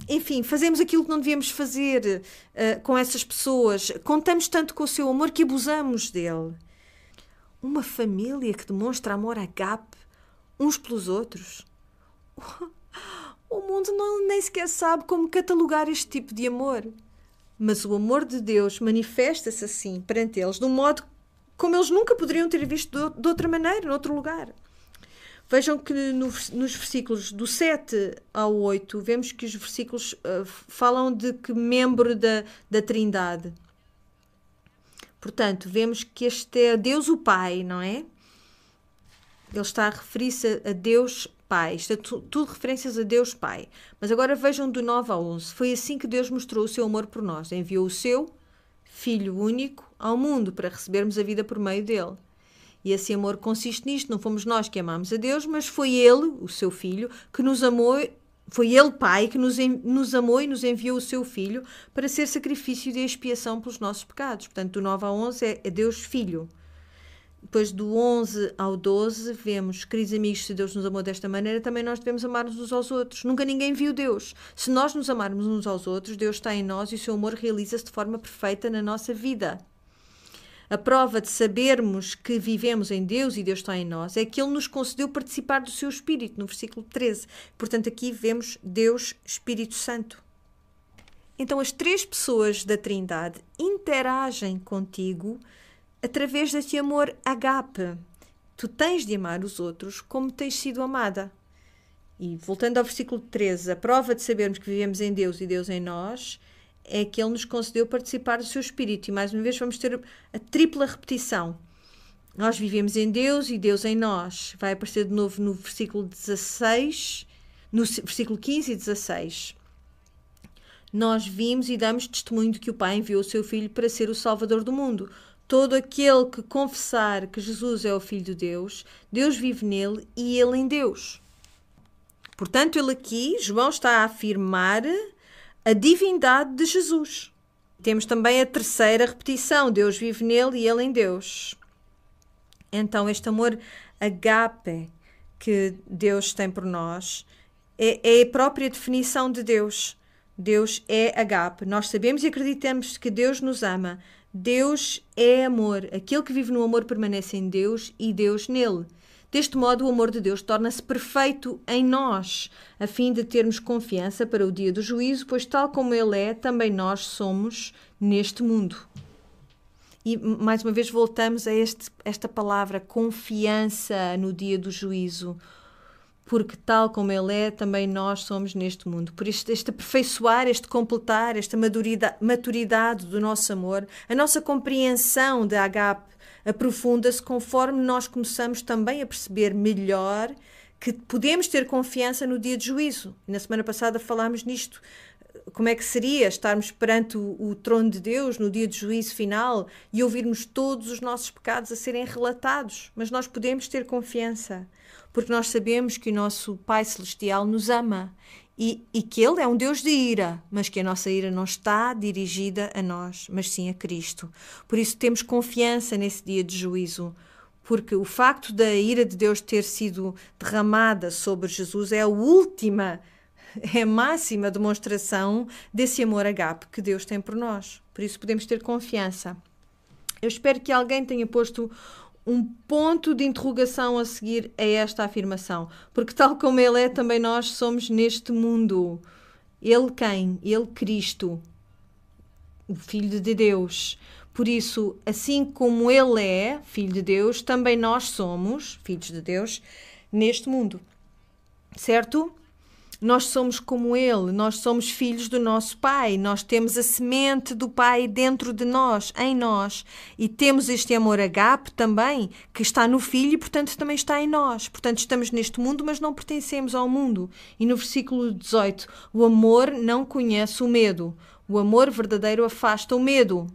enfim, fazemos aquilo que não devíamos fazer uh, com essas pessoas, contamos tanto com o seu amor que abusamos dele. Uma família que demonstra amor agape uns pelos outros. O mundo não, nem sequer sabe como catalogar este tipo de amor. Mas o amor de Deus manifesta-se assim perante eles, de um modo como eles nunca poderiam ter visto de, de outra maneira, em outro lugar. Vejam que no, nos versículos do 7 ao 8, vemos que os versículos uh, falam de que membro da, da Trindade. Portanto, vemos que este é Deus o Pai, não é? Ele está a referir-se a Deus Pai. Isto é tudo referências a Deus Pai. Mas agora vejam do 9 ao 11. Foi assim que Deus mostrou o seu amor por nós. Enviou o seu Filho único ao mundo para recebermos a vida por meio dele. E esse amor consiste nisto: não fomos nós que amamos a Deus, mas foi Ele, o seu Filho, que nos amou foi Ele, Pai, que nos, nos amou e nos enviou o seu Filho para ser sacrifício de expiação pelos nossos pecados. Portanto, do 9 ao 11 é, é Deus Filho. Depois do 11 ao 12, vemos, queridos amigos, se Deus nos amou desta maneira, também nós devemos amar-nos uns aos outros. Nunca ninguém viu Deus. Se nós nos amarmos uns aos outros, Deus está em nós e o seu amor realiza-se de forma perfeita na nossa vida. A prova de sabermos que vivemos em Deus e Deus está em nós é que Ele nos concedeu participar do seu Espírito, no versículo 13. Portanto, aqui vemos Deus, Espírito Santo. Então, as três pessoas da Trindade interagem contigo através deste amor agape. Tu tens de amar os outros como tens sido amada. E voltando ao versículo 13, a prova de sabermos que vivemos em Deus e Deus em nós é que Ele nos concedeu participar do seu Espírito. E mais uma vez vamos ter a tripla repetição. Nós vivemos em Deus e Deus em nós. Vai aparecer de novo no versículo 16, no versículo 15 e 16. Nós vimos e damos testemunho de que o Pai enviou o seu Filho para ser o Salvador do mundo. Todo aquele que confessar que Jesus é o Filho de Deus, Deus vive nele e ele em Deus. Portanto, ele aqui, João está a afirmar a divindade de Jesus. Temos também a terceira repetição: Deus vive nele e ele em Deus. Então, este amor agape que Deus tem por nós é, é a própria definição de Deus. Deus é agape. Nós sabemos e acreditamos que Deus nos ama. Deus é amor. Aquele que vive no amor permanece em Deus e Deus nele. Deste modo, o amor de Deus torna-se perfeito em nós, a fim de termos confiança para o dia do juízo, pois, tal como Ele é, também nós somos neste mundo. E mais uma vez voltamos a este, esta palavra confiança no dia do juízo, porque tal como Ele é, também nós somos neste mundo. Por isso, este aperfeiçoar, este completar, esta maturidade, maturidade do nosso amor, a nossa compreensão de agape aprofunda-se conforme nós começamos também a perceber melhor que podemos ter confiança no dia de juízo. Na semana passada falámos nisto. Como é que seria estarmos perante o, o, trono de Deus no dia de juízo final e ouvirmos todos os nossos pecados a serem relatados? Mas nós podemos ter confiança, porque nós sabemos que o nosso Pai Celestial nos ama e, e, que Ele é um Deus de ira, mas que a nossa ira não está dirigida a nós, mas sim a Cristo. Por isso temos confiança nesse dia de juízo, porque o facto da ira de Deus ter sido derramada sobre Jesus é a última, é a máxima demonstração desse amor agape que Deus tem por nós. Por isso podemos ter confiança. Eu espero que alguém tenha posto um ponto de interrogação a seguir a esta afirmação, porque tal como ele é, também nós somos neste mundo. Ele quem? Ele Cristo, o Filho de Deus. Por isso, assim como ele é Filho de Deus, também nós somos filhos de Deus neste mundo. Certo? Nós somos como Ele, nós somos filhos do nosso Pai, nós temos a semente do Pai dentro de nós, em nós, e temos este amor agape também, que está no Filho e, portanto, também está em nós. Portanto, estamos neste mundo, mas não pertencemos ao mundo. E no versículo 18, o amor não conhece o medo, o amor verdadeiro afasta o medo.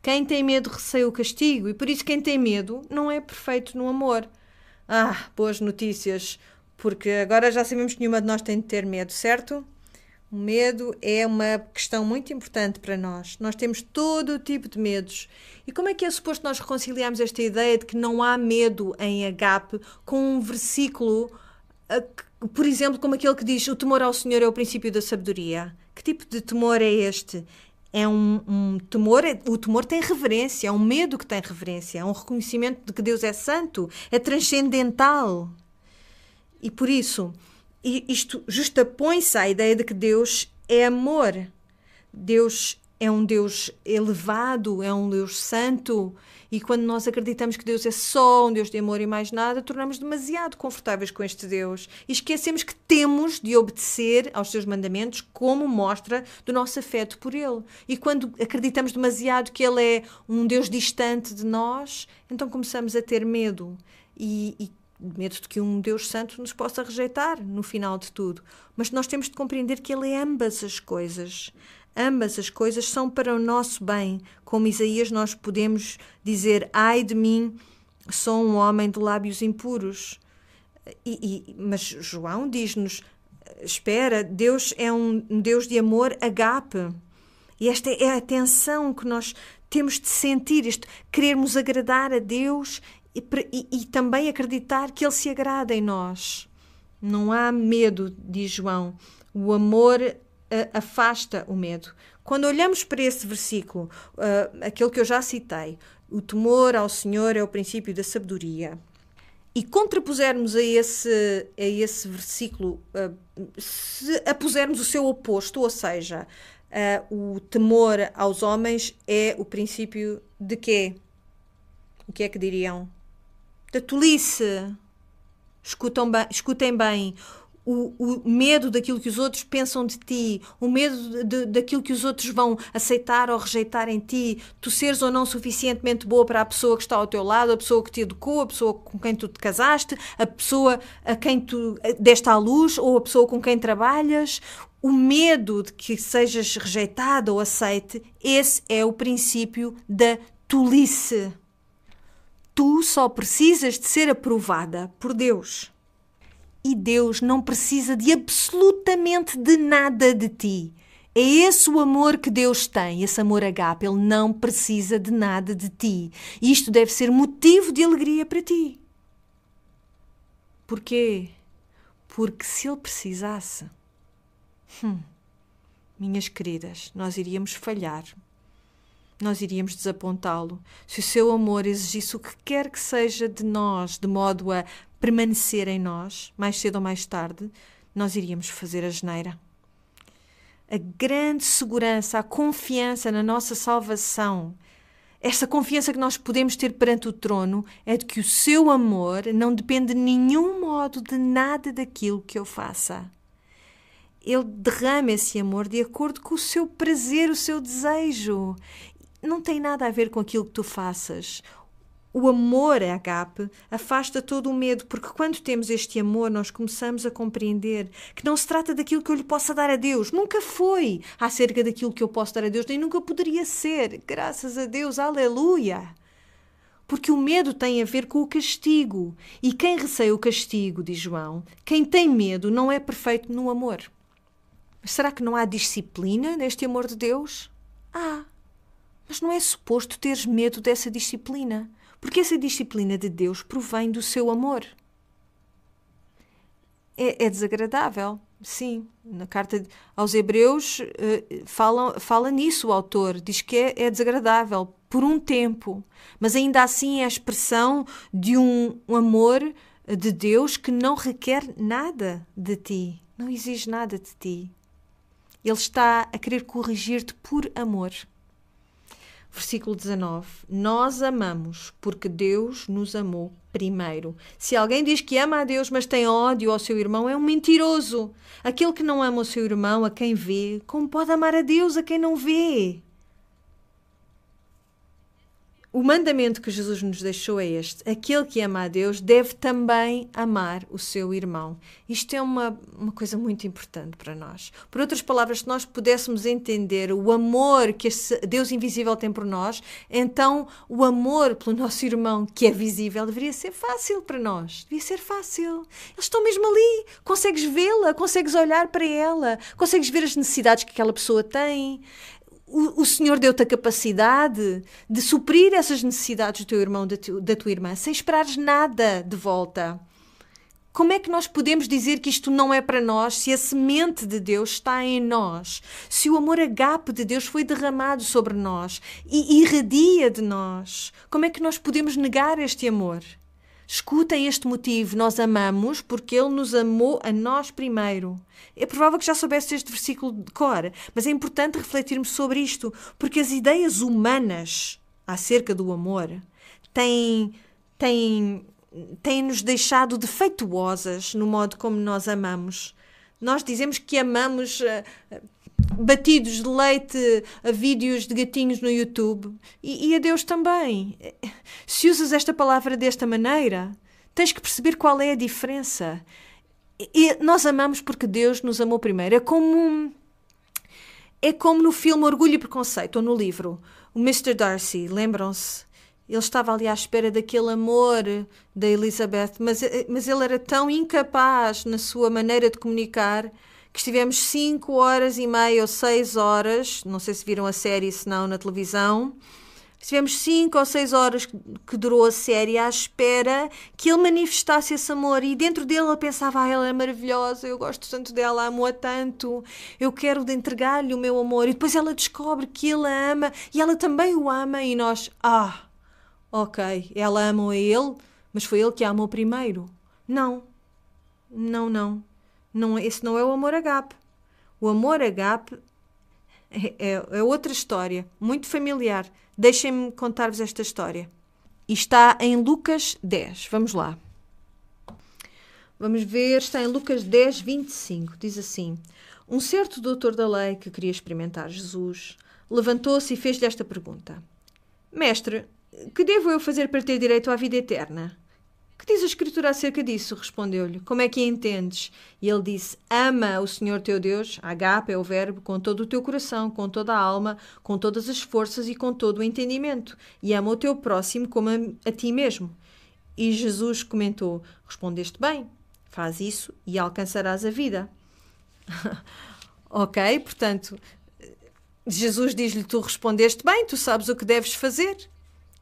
Quem tem medo receia o castigo, e por isso quem tem medo não é perfeito no amor. Ah, boas notícias! Porque agora já sabemos que nenhuma de nós tem de ter medo, certo? O medo é uma questão muito importante para nós. Nós temos todo o tipo de medos. E como é que é suposto nós reconciliarmos esta ideia de que não há medo em agape com um versículo, por exemplo, como aquele que diz: O temor ao Senhor é o princípio da sabedoria? Que tipo de temor é este? É um, um temor, o temor tem reverência, é um medo que tem reverência, é um reconhecimento de que Deus é santo, é transcendental. E por isso, isto justapõe-se à ideia de que Deus é amor. Deus é um Deus elevado, é um Deus santo. E quando nós acreditamos que Deus é só um Deus de amor e mais nada, tornamos demasiado confortáveis com este Deus e esquecemos que temos de obedecer aos seus mandamentos como mostra do nosso afeto por Ele. E quando acreditamos demasiado que Ele é um Deus distante de nós, então começamos a ter medo. E, e medo de que um Deus Santo nos possa rejeitar no final de tudo. Mas nós temos de compreender que Ele é ambas as coisas. Ambas as coisas são para o nosso bem. Como Isaías, nós podemos dizer: Ai de mim, sou um homem de lábios impuros. E, e, mas João diz-nos: Espera, Deus é um Deus de amor agape. E esta é a tensão que nós temos de sentir, este querermos agradar a Deus e, e, também acreditar que Ele se agrada em nós. Não há medo, diz João. O amor uh, afasta o medo. Quando olhamos para esse versículo, uh, aquele que eu já citei, o temor ao Senhor é o princípio da sabedoria. E contrapusermos a esse, a esse versículo, uh, se apusermos o seu oposto, ou seja, uh, o temor aos homens é o princípio de quê? O que é que diriam? Da tolice. Escutam bem, escutem bem. O, o, medo daquilo que os outros pensam de ti, o medo de, daquilo que os outros vão aceitar ou rejeitar em ti, tu seres ou não suficientemente boa para a pessoa que está ao teu lado, a pessoa que te educou, a pessoa com quem tu te casaste, a pessoa a quem tu deste à luz ou a pessoa com quem trabalhas. O medo de que sejas rejeitada ou aceite, esse é o princípio da tolice. Tu só precisas de ser aprovada por Deus. E Deus não precisa de absolutamente de nada de ti. É esse o amor que Deus tem, esse amor agape. Ele não precisa de nada de ti. E isto deve ser motivo de alegria para ti. Porquê? Porque se ele precisasse, hum, minhas queridas, nós iríamos falhar. Nós iríamos desapontá-lo. Se o seu amor exigisse o que quer que seja de nós, de modo a permanecer em nós, mais cedo ou mais tarde, nós iríamos fazer a geneira. A grande segurança, a confiança na nossa salvação, esta confiança que nós podemos ter perante o trono é de que o seu amor não depende de nenhum modo de nada daquilo que eu faça. Ele derrama esse amor de acordo com o seu prazer, o seu desejo. Não tem nada a ver com aquilo que tu faças o amor a agape afasta todo o medo, porque quando temos este amor, nós começamos a compreender que não se trata daquilo que eu lhe possa dar a Deus. Nunca foi acerca daquilo que eu posso dar a Deus, nem nunca poderia ser. Graças a Deus, aleluia! Porque o medo tem a ver com o castigo. E quem receia o castigo, diz João, quem tem medo não é perfeito no amor. Mas será que não há disciplina neste amor de Deus? Há. Ah, mas não é suposto teres medo dessa disciplina porque essa disciplina de Deus provém do seu amor. É, é desagradável, sim. Na carta aos Hebreus uh, fala, fala nisso o autor, diz que é, é desagradável por um tempo, mas ainda assim é a expressão de um, um amor de Deus que não requer nada de ti, não exige nada de ti. Ele está a querer corrigir-te por amor. Versículo 19: Nós amamos porque Deus nos amou primeiro. Se alguém diz que ama a Deus, mas tem ódio ao seu irmão, é um mentiroso. Aquele que não ama o seu irmão, a quem vê, como pode amar a Deus a quem não vê? O mandamento que Jesus nos deixou é este: aquele que ama a Deus deve também amar o seu irmão. Isto é uma, uma coisa muito importante para nós. Por outras palavras, se nós pudéssemos entender o amor que Deus invisível tem por nós, então o amor pelo nosso irmão que é visível deveria ser fácil para nós. Devia ser fácil. Eles estão mesmo ali. Consegues vê-la, consegues olhar para ela, consegues ver as necessidades que aquela pessoa tem o, Senhor deu-te a capacidade de suprir essas necessidades do teu irmão, da, da tua irmã, sem esperares nada de volta. Como é que nós podemos dizer que isto não é para nós se a semente de Deus está em nós? Se o amor agape de Deus foi derramado sobre nós e irradia de nós? Como é que nós podemos negar este amor? Escutem este motivo: nós amamos porque Ele nos amou a nós primeiro. É provável que já soubesse este versículo de cor, mas é importante refletirmos sobre isto, porque as ideias humanas acerca do amor têm, têm, têm nos deixado defeituosas no modo como nós amamos. Nós dizemos que amamos uh, batidos de leite a vídeos de gatinhos no YouTube. E, e a Deus também. Se usas esta palavra desta maneira, tens que perceber qual é a diferença. E nós amamos porque Deus nos amou primeiro. É como. É como no filme Orgulho e Preconceito, ou no livro. O Mr. Darcy, lembram-se? Ele estava ali à espera daquele amor da Elizabeth, mas, mas ele era tão incapaz na sua maneira de comunicar que estivemos 5 horas e meia ou 6 horas, não sei se viram a série, se não, na televisão, estivemos 5 ou 6 horas que durou a série à espera que ele manifestasse esse amor e dentro dele ele pensava, ah, ela é maravilhosa, eu gosto tanto dela, amo-a tanto, eu quero entregar-lhe o meu amor e depois ela descobre que ele a ama e ela também o ama e nós, ah, ok, ela ama a ele, mas foi ele que a amou primeiro. Não, não, não. Não, esse não é o amor agape. O amor agape é, é, é outra história, muito familiar. Deixem-me contar-vos esta história. E está em Lucas 10. Vamos lá. Vamos ver, está em Lucas 10, 25. Diz assim: Um certo doutor da lei que queria experimentar Jesus levantou-se e fez-lhe esta pergunta: Mestre, que devo eu fazer para ter direito à vida eterna? Que diz a Escritura acerca disso? Respondeu-lhe. Como é que entendes? E ele disse: Ama o Senhor teu Deus, agape é o verbo, com todo o teu coração, com toda a alma, com todas as forças e com todo o entendimento. E ama o teu próximo como a, a ti mesmo. E Jesus comentou: Respondeste bem, faz isso e alcançarás a vida. ok, portanto, Jesus diz-lhe: Tu respondeste bem, tu sabes o que deves fazer.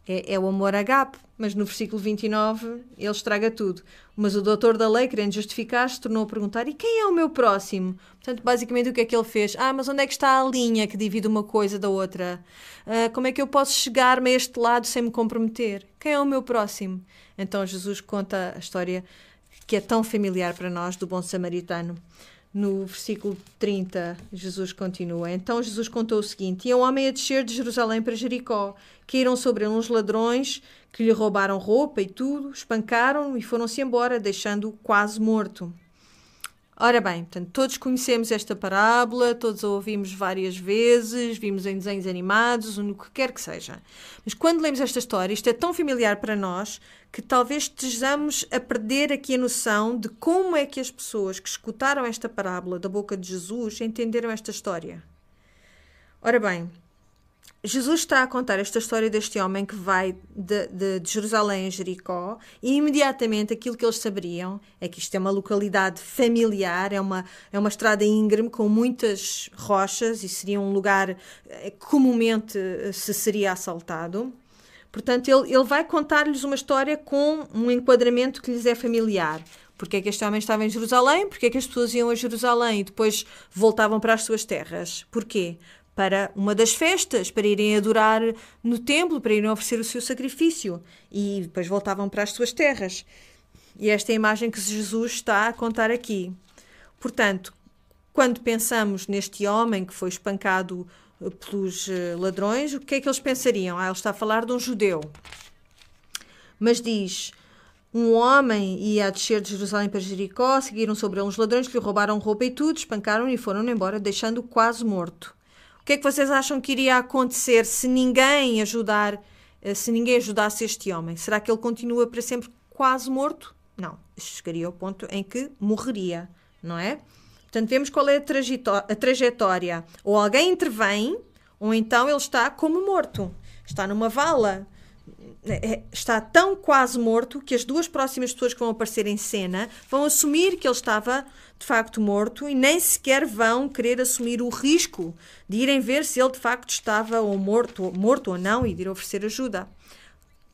É, é o amor agape, mas no versículo 29 ele estraga tudo. Mas o doutor da lei, querendo justificar-se, tornou a perguntar: E quem é o meu próximo? Portanto, basicamente, o que é que ele fez? Ah, mas onde é que está a linha que divide uma coisa da outra? Ah, como é que eu posso chegar-me a este lado sem me comprometer? Quem é o meu próximo? Então Jesus conta a história que é tão familiar para nós do bom samaritano. No versículo 30, Jesus continua. Então Jesus contou o seguinte: Tinha um homem a descer de Jerusalém para Jericó. Caíram sobre ele uns ladrões que lhe roubaram roupa e tudo, espancaram-no e foram-se embora, deixando-o quase morto. Ora bem, portanto, todos conhecemos esta parábola, todos a ouvimos várias vezes, vimos em desenhos animados, no que quer que seja. Mas quando lemos esta história, isto é tão familiar para nós que talvez estejamos a perder aqui a noção de como é que as pessoas que escutaram esta parábola da boca de Jesus entenderam esta história. Ora bem, Jesus está a contar esta história deste homem que vai de, de, de, Jerusalém a Jericó e imediatamente aquilo que eles saberiam é que isto é uma localidade familiar, é uma, é uma estrada íngreme com muitas rochas e seria um lugar eh, comumente eh, se seria assaltado. Portanto, ele, ele vai contar-lhes uma história com um enquadramento que lhes é familiar. Porque é que este homem estava em Jerusalém? Porque é que as pessoas iam a Jerusalém e depois voltavam para as suas terras? Porquê? Para uma das festas, para irem adorar no templo, para irem oferecer o seu sacrifício e depois voltavam para as suas terras. E esta é a imagem que Jesus está a contar aqui. Portanto, quando pensamos neste homem que foi espancado eh, pelos eh, ladrões, o que é que eles pensariam? Ah, ele está a falar de um judeu. Mas diz: um homem ia a descer de Jerusalém para Jericó, seguiram sobre ele uns ladrões que lhe roubaram roupa e tudo, espancaram-no e foram embora, deixando-o quase morto que é que vocês acham que iria acontecer se ninguém ajudar, eh, se ninguém ajudasse este homem? Será que ele continua para sempre quase morto? Não, chegaria ao ponto em que morreria, não é? Portanto, vemos qual é a, trajetória. Ou alguém intervém, ou então ele está como morto. Está numa vala. É, está tão quase morto que as duas próximas pessoas que vão aparecer em cena vão assumir que ele estava de facto morto e nem sequer vão querer assumir o risco de irem ver se ele de facto estava ou morto, morto ou não e de ir oferecer ajuda.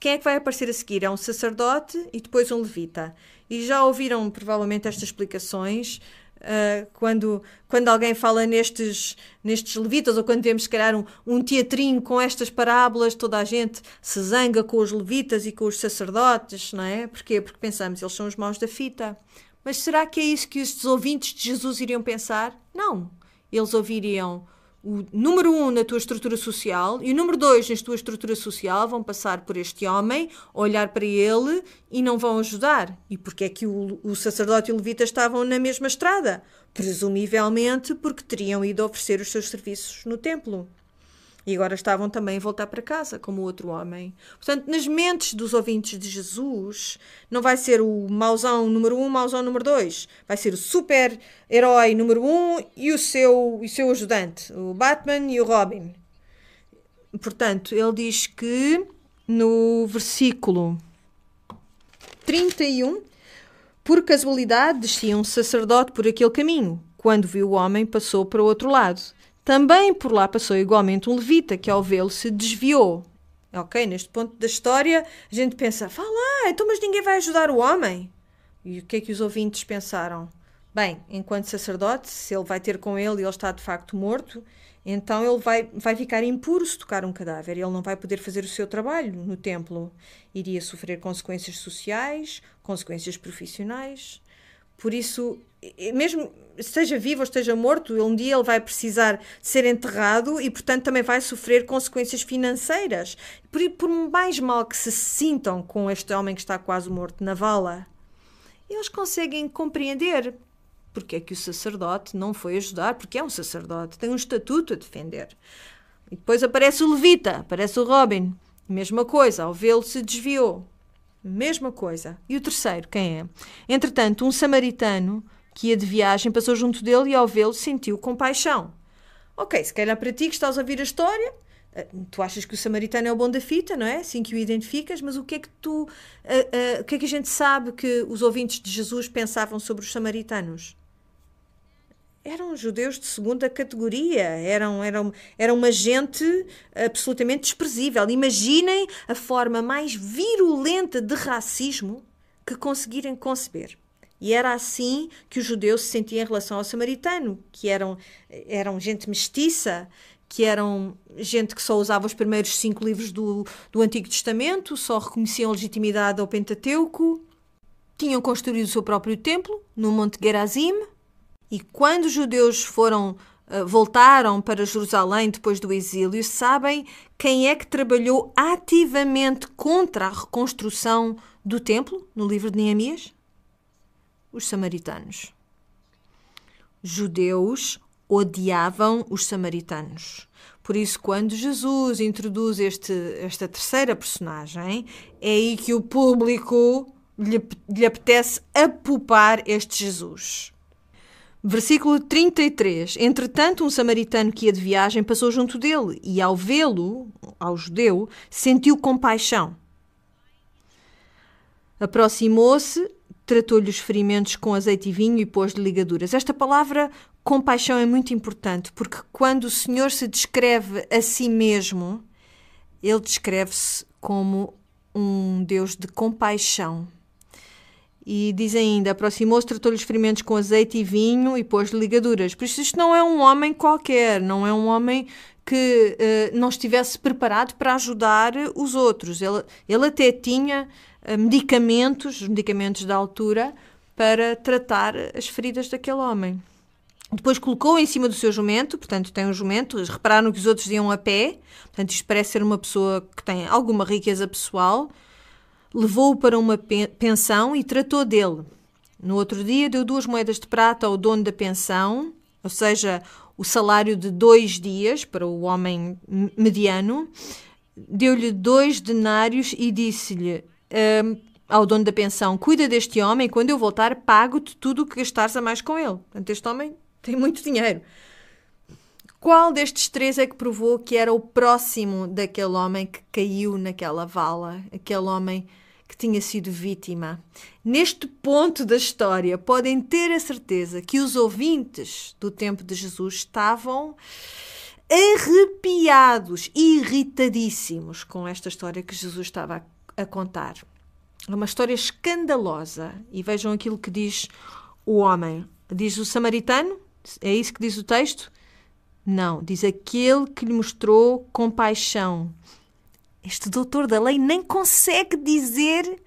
Quem é que vai aparecer a seguir? É um sacerdote e depois um levita. E já ouviram provavelmente estas explicações uh, quando, quando alguém fala nestes, nestes levitas, ou quando vemos, se calhar, um, um teatrinho com estas parábolas, toda a gente se zanga com os levitas e com os sacerdotes, não é? Porquê? Porque pensamos, eles são os maus da fita. Mas será que é isso que os ouvintes de Jesus iriam pensar? Não. Eles ouviriam o número um na tua estrutura social e o número dois na tua estrutura social vão passar por este homem, olhar para ele e não vão ajudar. E porque é que o, o sacerdote e o levita estavam na mesma estrada? Presumivelmente porque teriam ido oferecer os seus serviços no templo. E agora estavam também a voltar para casa, como o outro homem. Portanto, nas mentes dos ouvintes de Jesus, não vai ser o mauzão número um, mauzão número dois. Vai ser o super-herói número um e o seu, e seu ajudante, o Batman e o Robin. Portanto, ele diz que no versículo 31, por casualidade descia um sacerdote por aquele caminho. Quando viu o homem, passou para o outro lado. Também por lá passou igualmente um levita que, ao vê-lo, se desviou. Ok, neste ponto da história, a gente pensa: vá lá, então, mas ninguém vai ajudar o homem. E o que é que os ouvintes pensaram? Bem, enquanto sacerdote, se ele vai ter com ele e ele está de facto morto, então ele vai, vai ficar impuro se tocar um cadáver. Ele não vai poder fazer o seu trabalho no templo. Iria sofrer consequências sociais, consequências profissionais. Por isso, mesmo esteja vivo ou esteja morto, um dia ele vai precisar ser enterrado e, portanto, também vai sofrer consequências financeiras. Por, por mais mal que se sintam com este homem que está quase morto na vala, eles conseguem compreender porque é que o sacerdote não foi ajudar, porque é um sacerdote, tem um estatuto a defender. E depois aparece o levita, aparece o Robin, mesma coisa, ao vê-lo se desviou. Mesma coisa. E o terceiro, quem é? Entretanto, um samaritano que ia de viagem passou junto dele e, ao vê-lo, sentiu compaixão. Ok, se calhar para ti que estás a ouvir a história, eh, tu achas que o samaritano é o bom da fita, não é? Assim que o identificas, mas o que é que tu. Uh, uh, o que é que a gente sabe que os ouvintes de Jesus pensavam sobre os samaritanos? Eram judeus de segunda categoria, eram, eram, eram uma gente absolutamente desprezível. Imaginem a forma mais virulenta de racismo que conseguirem conceber. E era assim que os judeus se sentiam em relação ao samaritano, que eram, eram gente mestiça, que eram gente que só usava os primeiros cinco livros do, do Antigo Testamento, só reconheciam legitimidade ao Pentateuco, tinham construído o seu próprio templo no Monte Gerazim, e quando os judeus foram uh, voltaram para Jerusalém depois do exílio, sabem quem é que trabalhou ativamente contra a reconstrução do templo no livro de Neemias? Os samaritanos. Judeus odiavam os samaritanos. Por isso, quando Jesus introduz este, esta terceira personagem, é aí que o público lhe, lhe apetece apupar este Jesus. Versículo 33. Entretanto, um samaritano que ia de viagem passou junto dele e, ao vê-lo, ao judeu, sentiu compaixão. Aproximou-se, tratou-lhe os ferimentos com azeite e vinho e pôs-lhe ligaduras. Esta palavra compaixão é muito importante porque quando o Senhor se descreve a si mesmo, ele descreve-se como um Deus de compaixão. E diz ainda: aproximou-se, tratou-lhe os ferimentos com azeite e vinho e pôs-lhe ligaduras. Por isso, isto não é um homem qualquer, não é um homem que uh, não estivesse preparado para ajudar os outros. Ele, ele até tinha uh, medicamentos, medicamentos da altura, para tratar as feridas daquele homem. Depois colocou em cima do seu jumento, portanto tem um jumento, repararam que os outros iam a pé, portanto isto parece ser uma pessoa que tem alguma riqueza pessoal, levou-o para uma pensão e tratou dele. No outro dia, deu duas moedas de prata ao dono da pensão, ou seja, o salário de dois dias para o homem mediano. Deu-lhe dois denários e disse-lhe um, ao dono da pensão: Cuida deste homem, quando eu voltar, pago-te tudo o que gastares a mais com ele. Portanto, este homem tem muito dinheiro. Qual destes três é que provou que era o próximo daquele homem que caiu naquela vala? Aquele homem que tinha sido vítima. Neste ponto da história, podem ter a certeza que os ouvintes do tempo de Jesus estavam arrepiados, irritadíssimos com esta história que Jesus estava a, a contar. É uma história escandalosa. E vejam aquilo que diz o homem. Diz o samaritano? É isso que diz o texto? Não, diz aquele que lhe mostrou compaixão. Este doutor da lei nem consegue dizer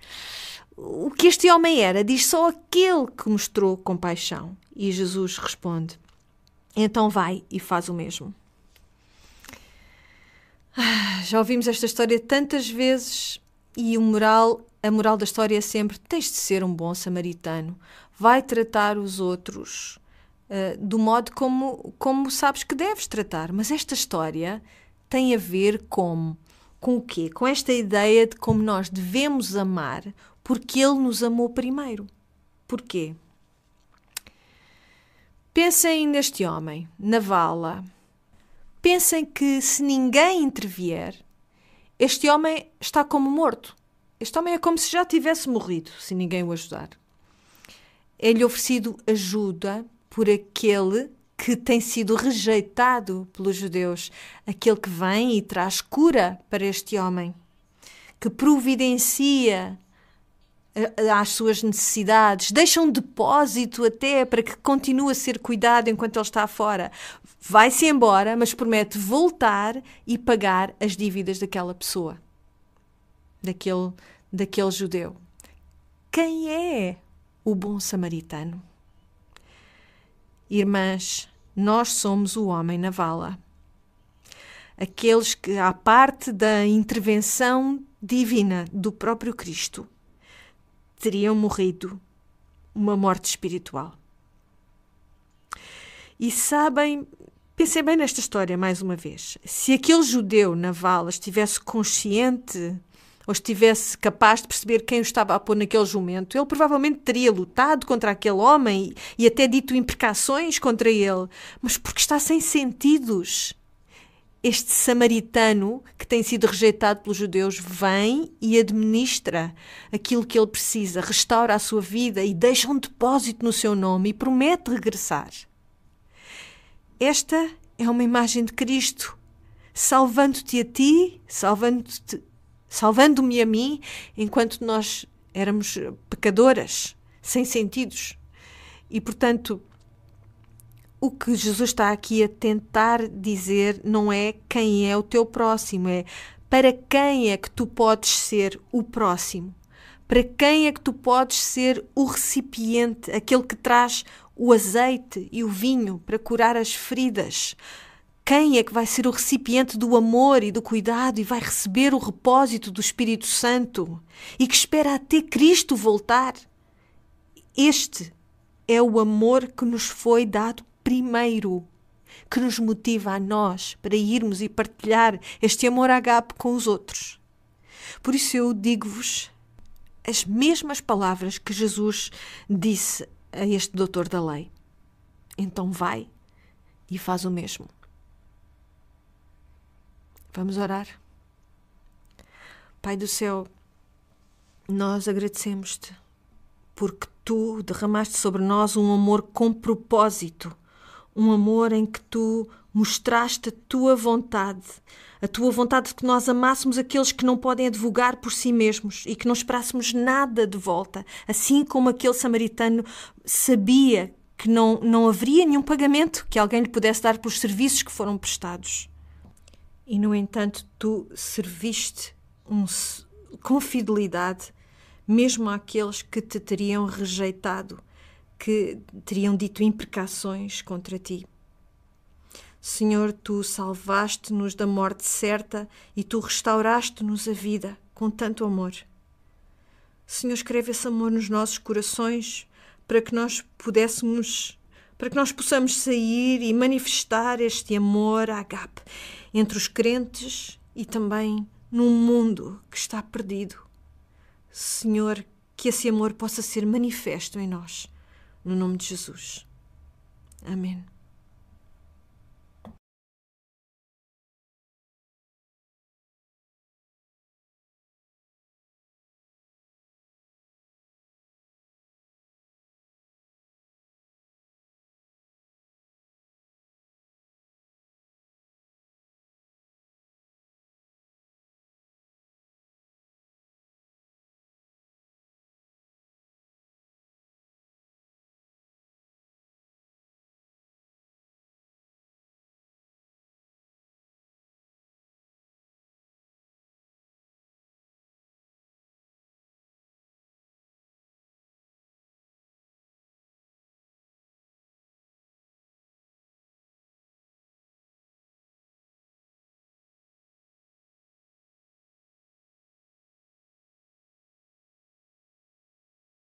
o que este homem era, diz só aquele que mostrou compaixão. E Jesus responde: Então vai e faz o mesmo. Ah, já ouvimos esta história tantas vezes e o moral, a moral da história é sempre: tens de ser um bom samaritano, vai tratar os outros uh, do modo como, como sabes que deves tratar. Mas esta história tem a ver com com o quê? Com esta ideia de como nós devemos amar porque Ele nos amou primeiro. Porquê? Pensem neste homem, na vala. Pensem que se ninguém intervier, este homem está como morto. Este homem é como se já tivesse morrido, se ninguém o ajudar. É-lhe oferecido ajuda por aquele que tem sido rejeitado pelos judeus, aquele que vem e traz cura para este homem, que providencia às suas necessidades, deixa um depósito até para que continue a ser cuidado enquanto ele está fora. Vai-se embora, mas promete voltar e pagar as dívidas daquela pessoa, daquele, daquele judeu. Quem é o bom samaritano? Irmãs, nós somos o homem na vala. Aqueles que, à parte da intervenção divina do próprio Cristo, teriam morrido uma morte espiritual. E sabem, pensem bem nesta história mais uma vez. Se aquele judeu na vala estivesse consciente ou estivesse capaz de perceber quem o estava a pôr naquele jumento, ele provavelmente teria lutado contra aquele homem e, e até dito imprecações contra ele, mas porque está sem sentidos. Este samaritano que tem sido rejeitado pelos judeus vem e administra aquilo que ele precisa, restaura a sua vida e deixa um depósito no seu nome e promete regressar. Esta é uma imagem de Cristo, salvando-te a ti, salvando-te, salvando-me a mim, enquanto nós éramos pecadoras, sem sentidos. E, portanto, o que Jesus está aqui a tentar dizer não é quem é o teu próximo, é para quem é que tu podes ser o próximo. Para quem é que tu podes ser o recipiente, aquele que traz o azeite e o vinho para curar as feridas? Quem é que vai ser o recipiente do amor e do cuidado e vai receber o repósito do Espírito Santo e que espera até Cristo voltar? Este é o amor que nos foi dado primeiro, que nos motiva a nós para irmos e partilhar este amor agape com os outros. Por isso eu digo-vos as mesmas palavras que Jesus disse a este doutor da lei. Então vai e faz o mesmo. Vamos orar. Pai do céu, nós agradecemos-te porque tu derramaste sobre nós um amor com propósito um amor em que tu mostraste a tua vontade, a tua vontade de que nós amássemos aqueles que não podem advogar por si mesmos e que não esperássemos nada de volta, assim como aquele samaritano sabia que não, não haveria nenhum pagamento que alguém lhe pudesse dar pelos serviços que foram prestados. E, no entanto, tu serviste um, com fidelidade mesmo àqueles que te teriam rejeitado que teriam dito imprecações contra ti. Senhor, tu salvaste-nos da morte certa e tu restauraste-nos a vida com tanto amor. Senhor, escreve esse amor nos nossos corações para que nós pudéssemos, para que nós possamos sair e manifestar este amor agape entre os crentes e também num mundo que está perdido. Senhor, que esse amor possa ser manifesto em nós no nome de Jesus. Amém.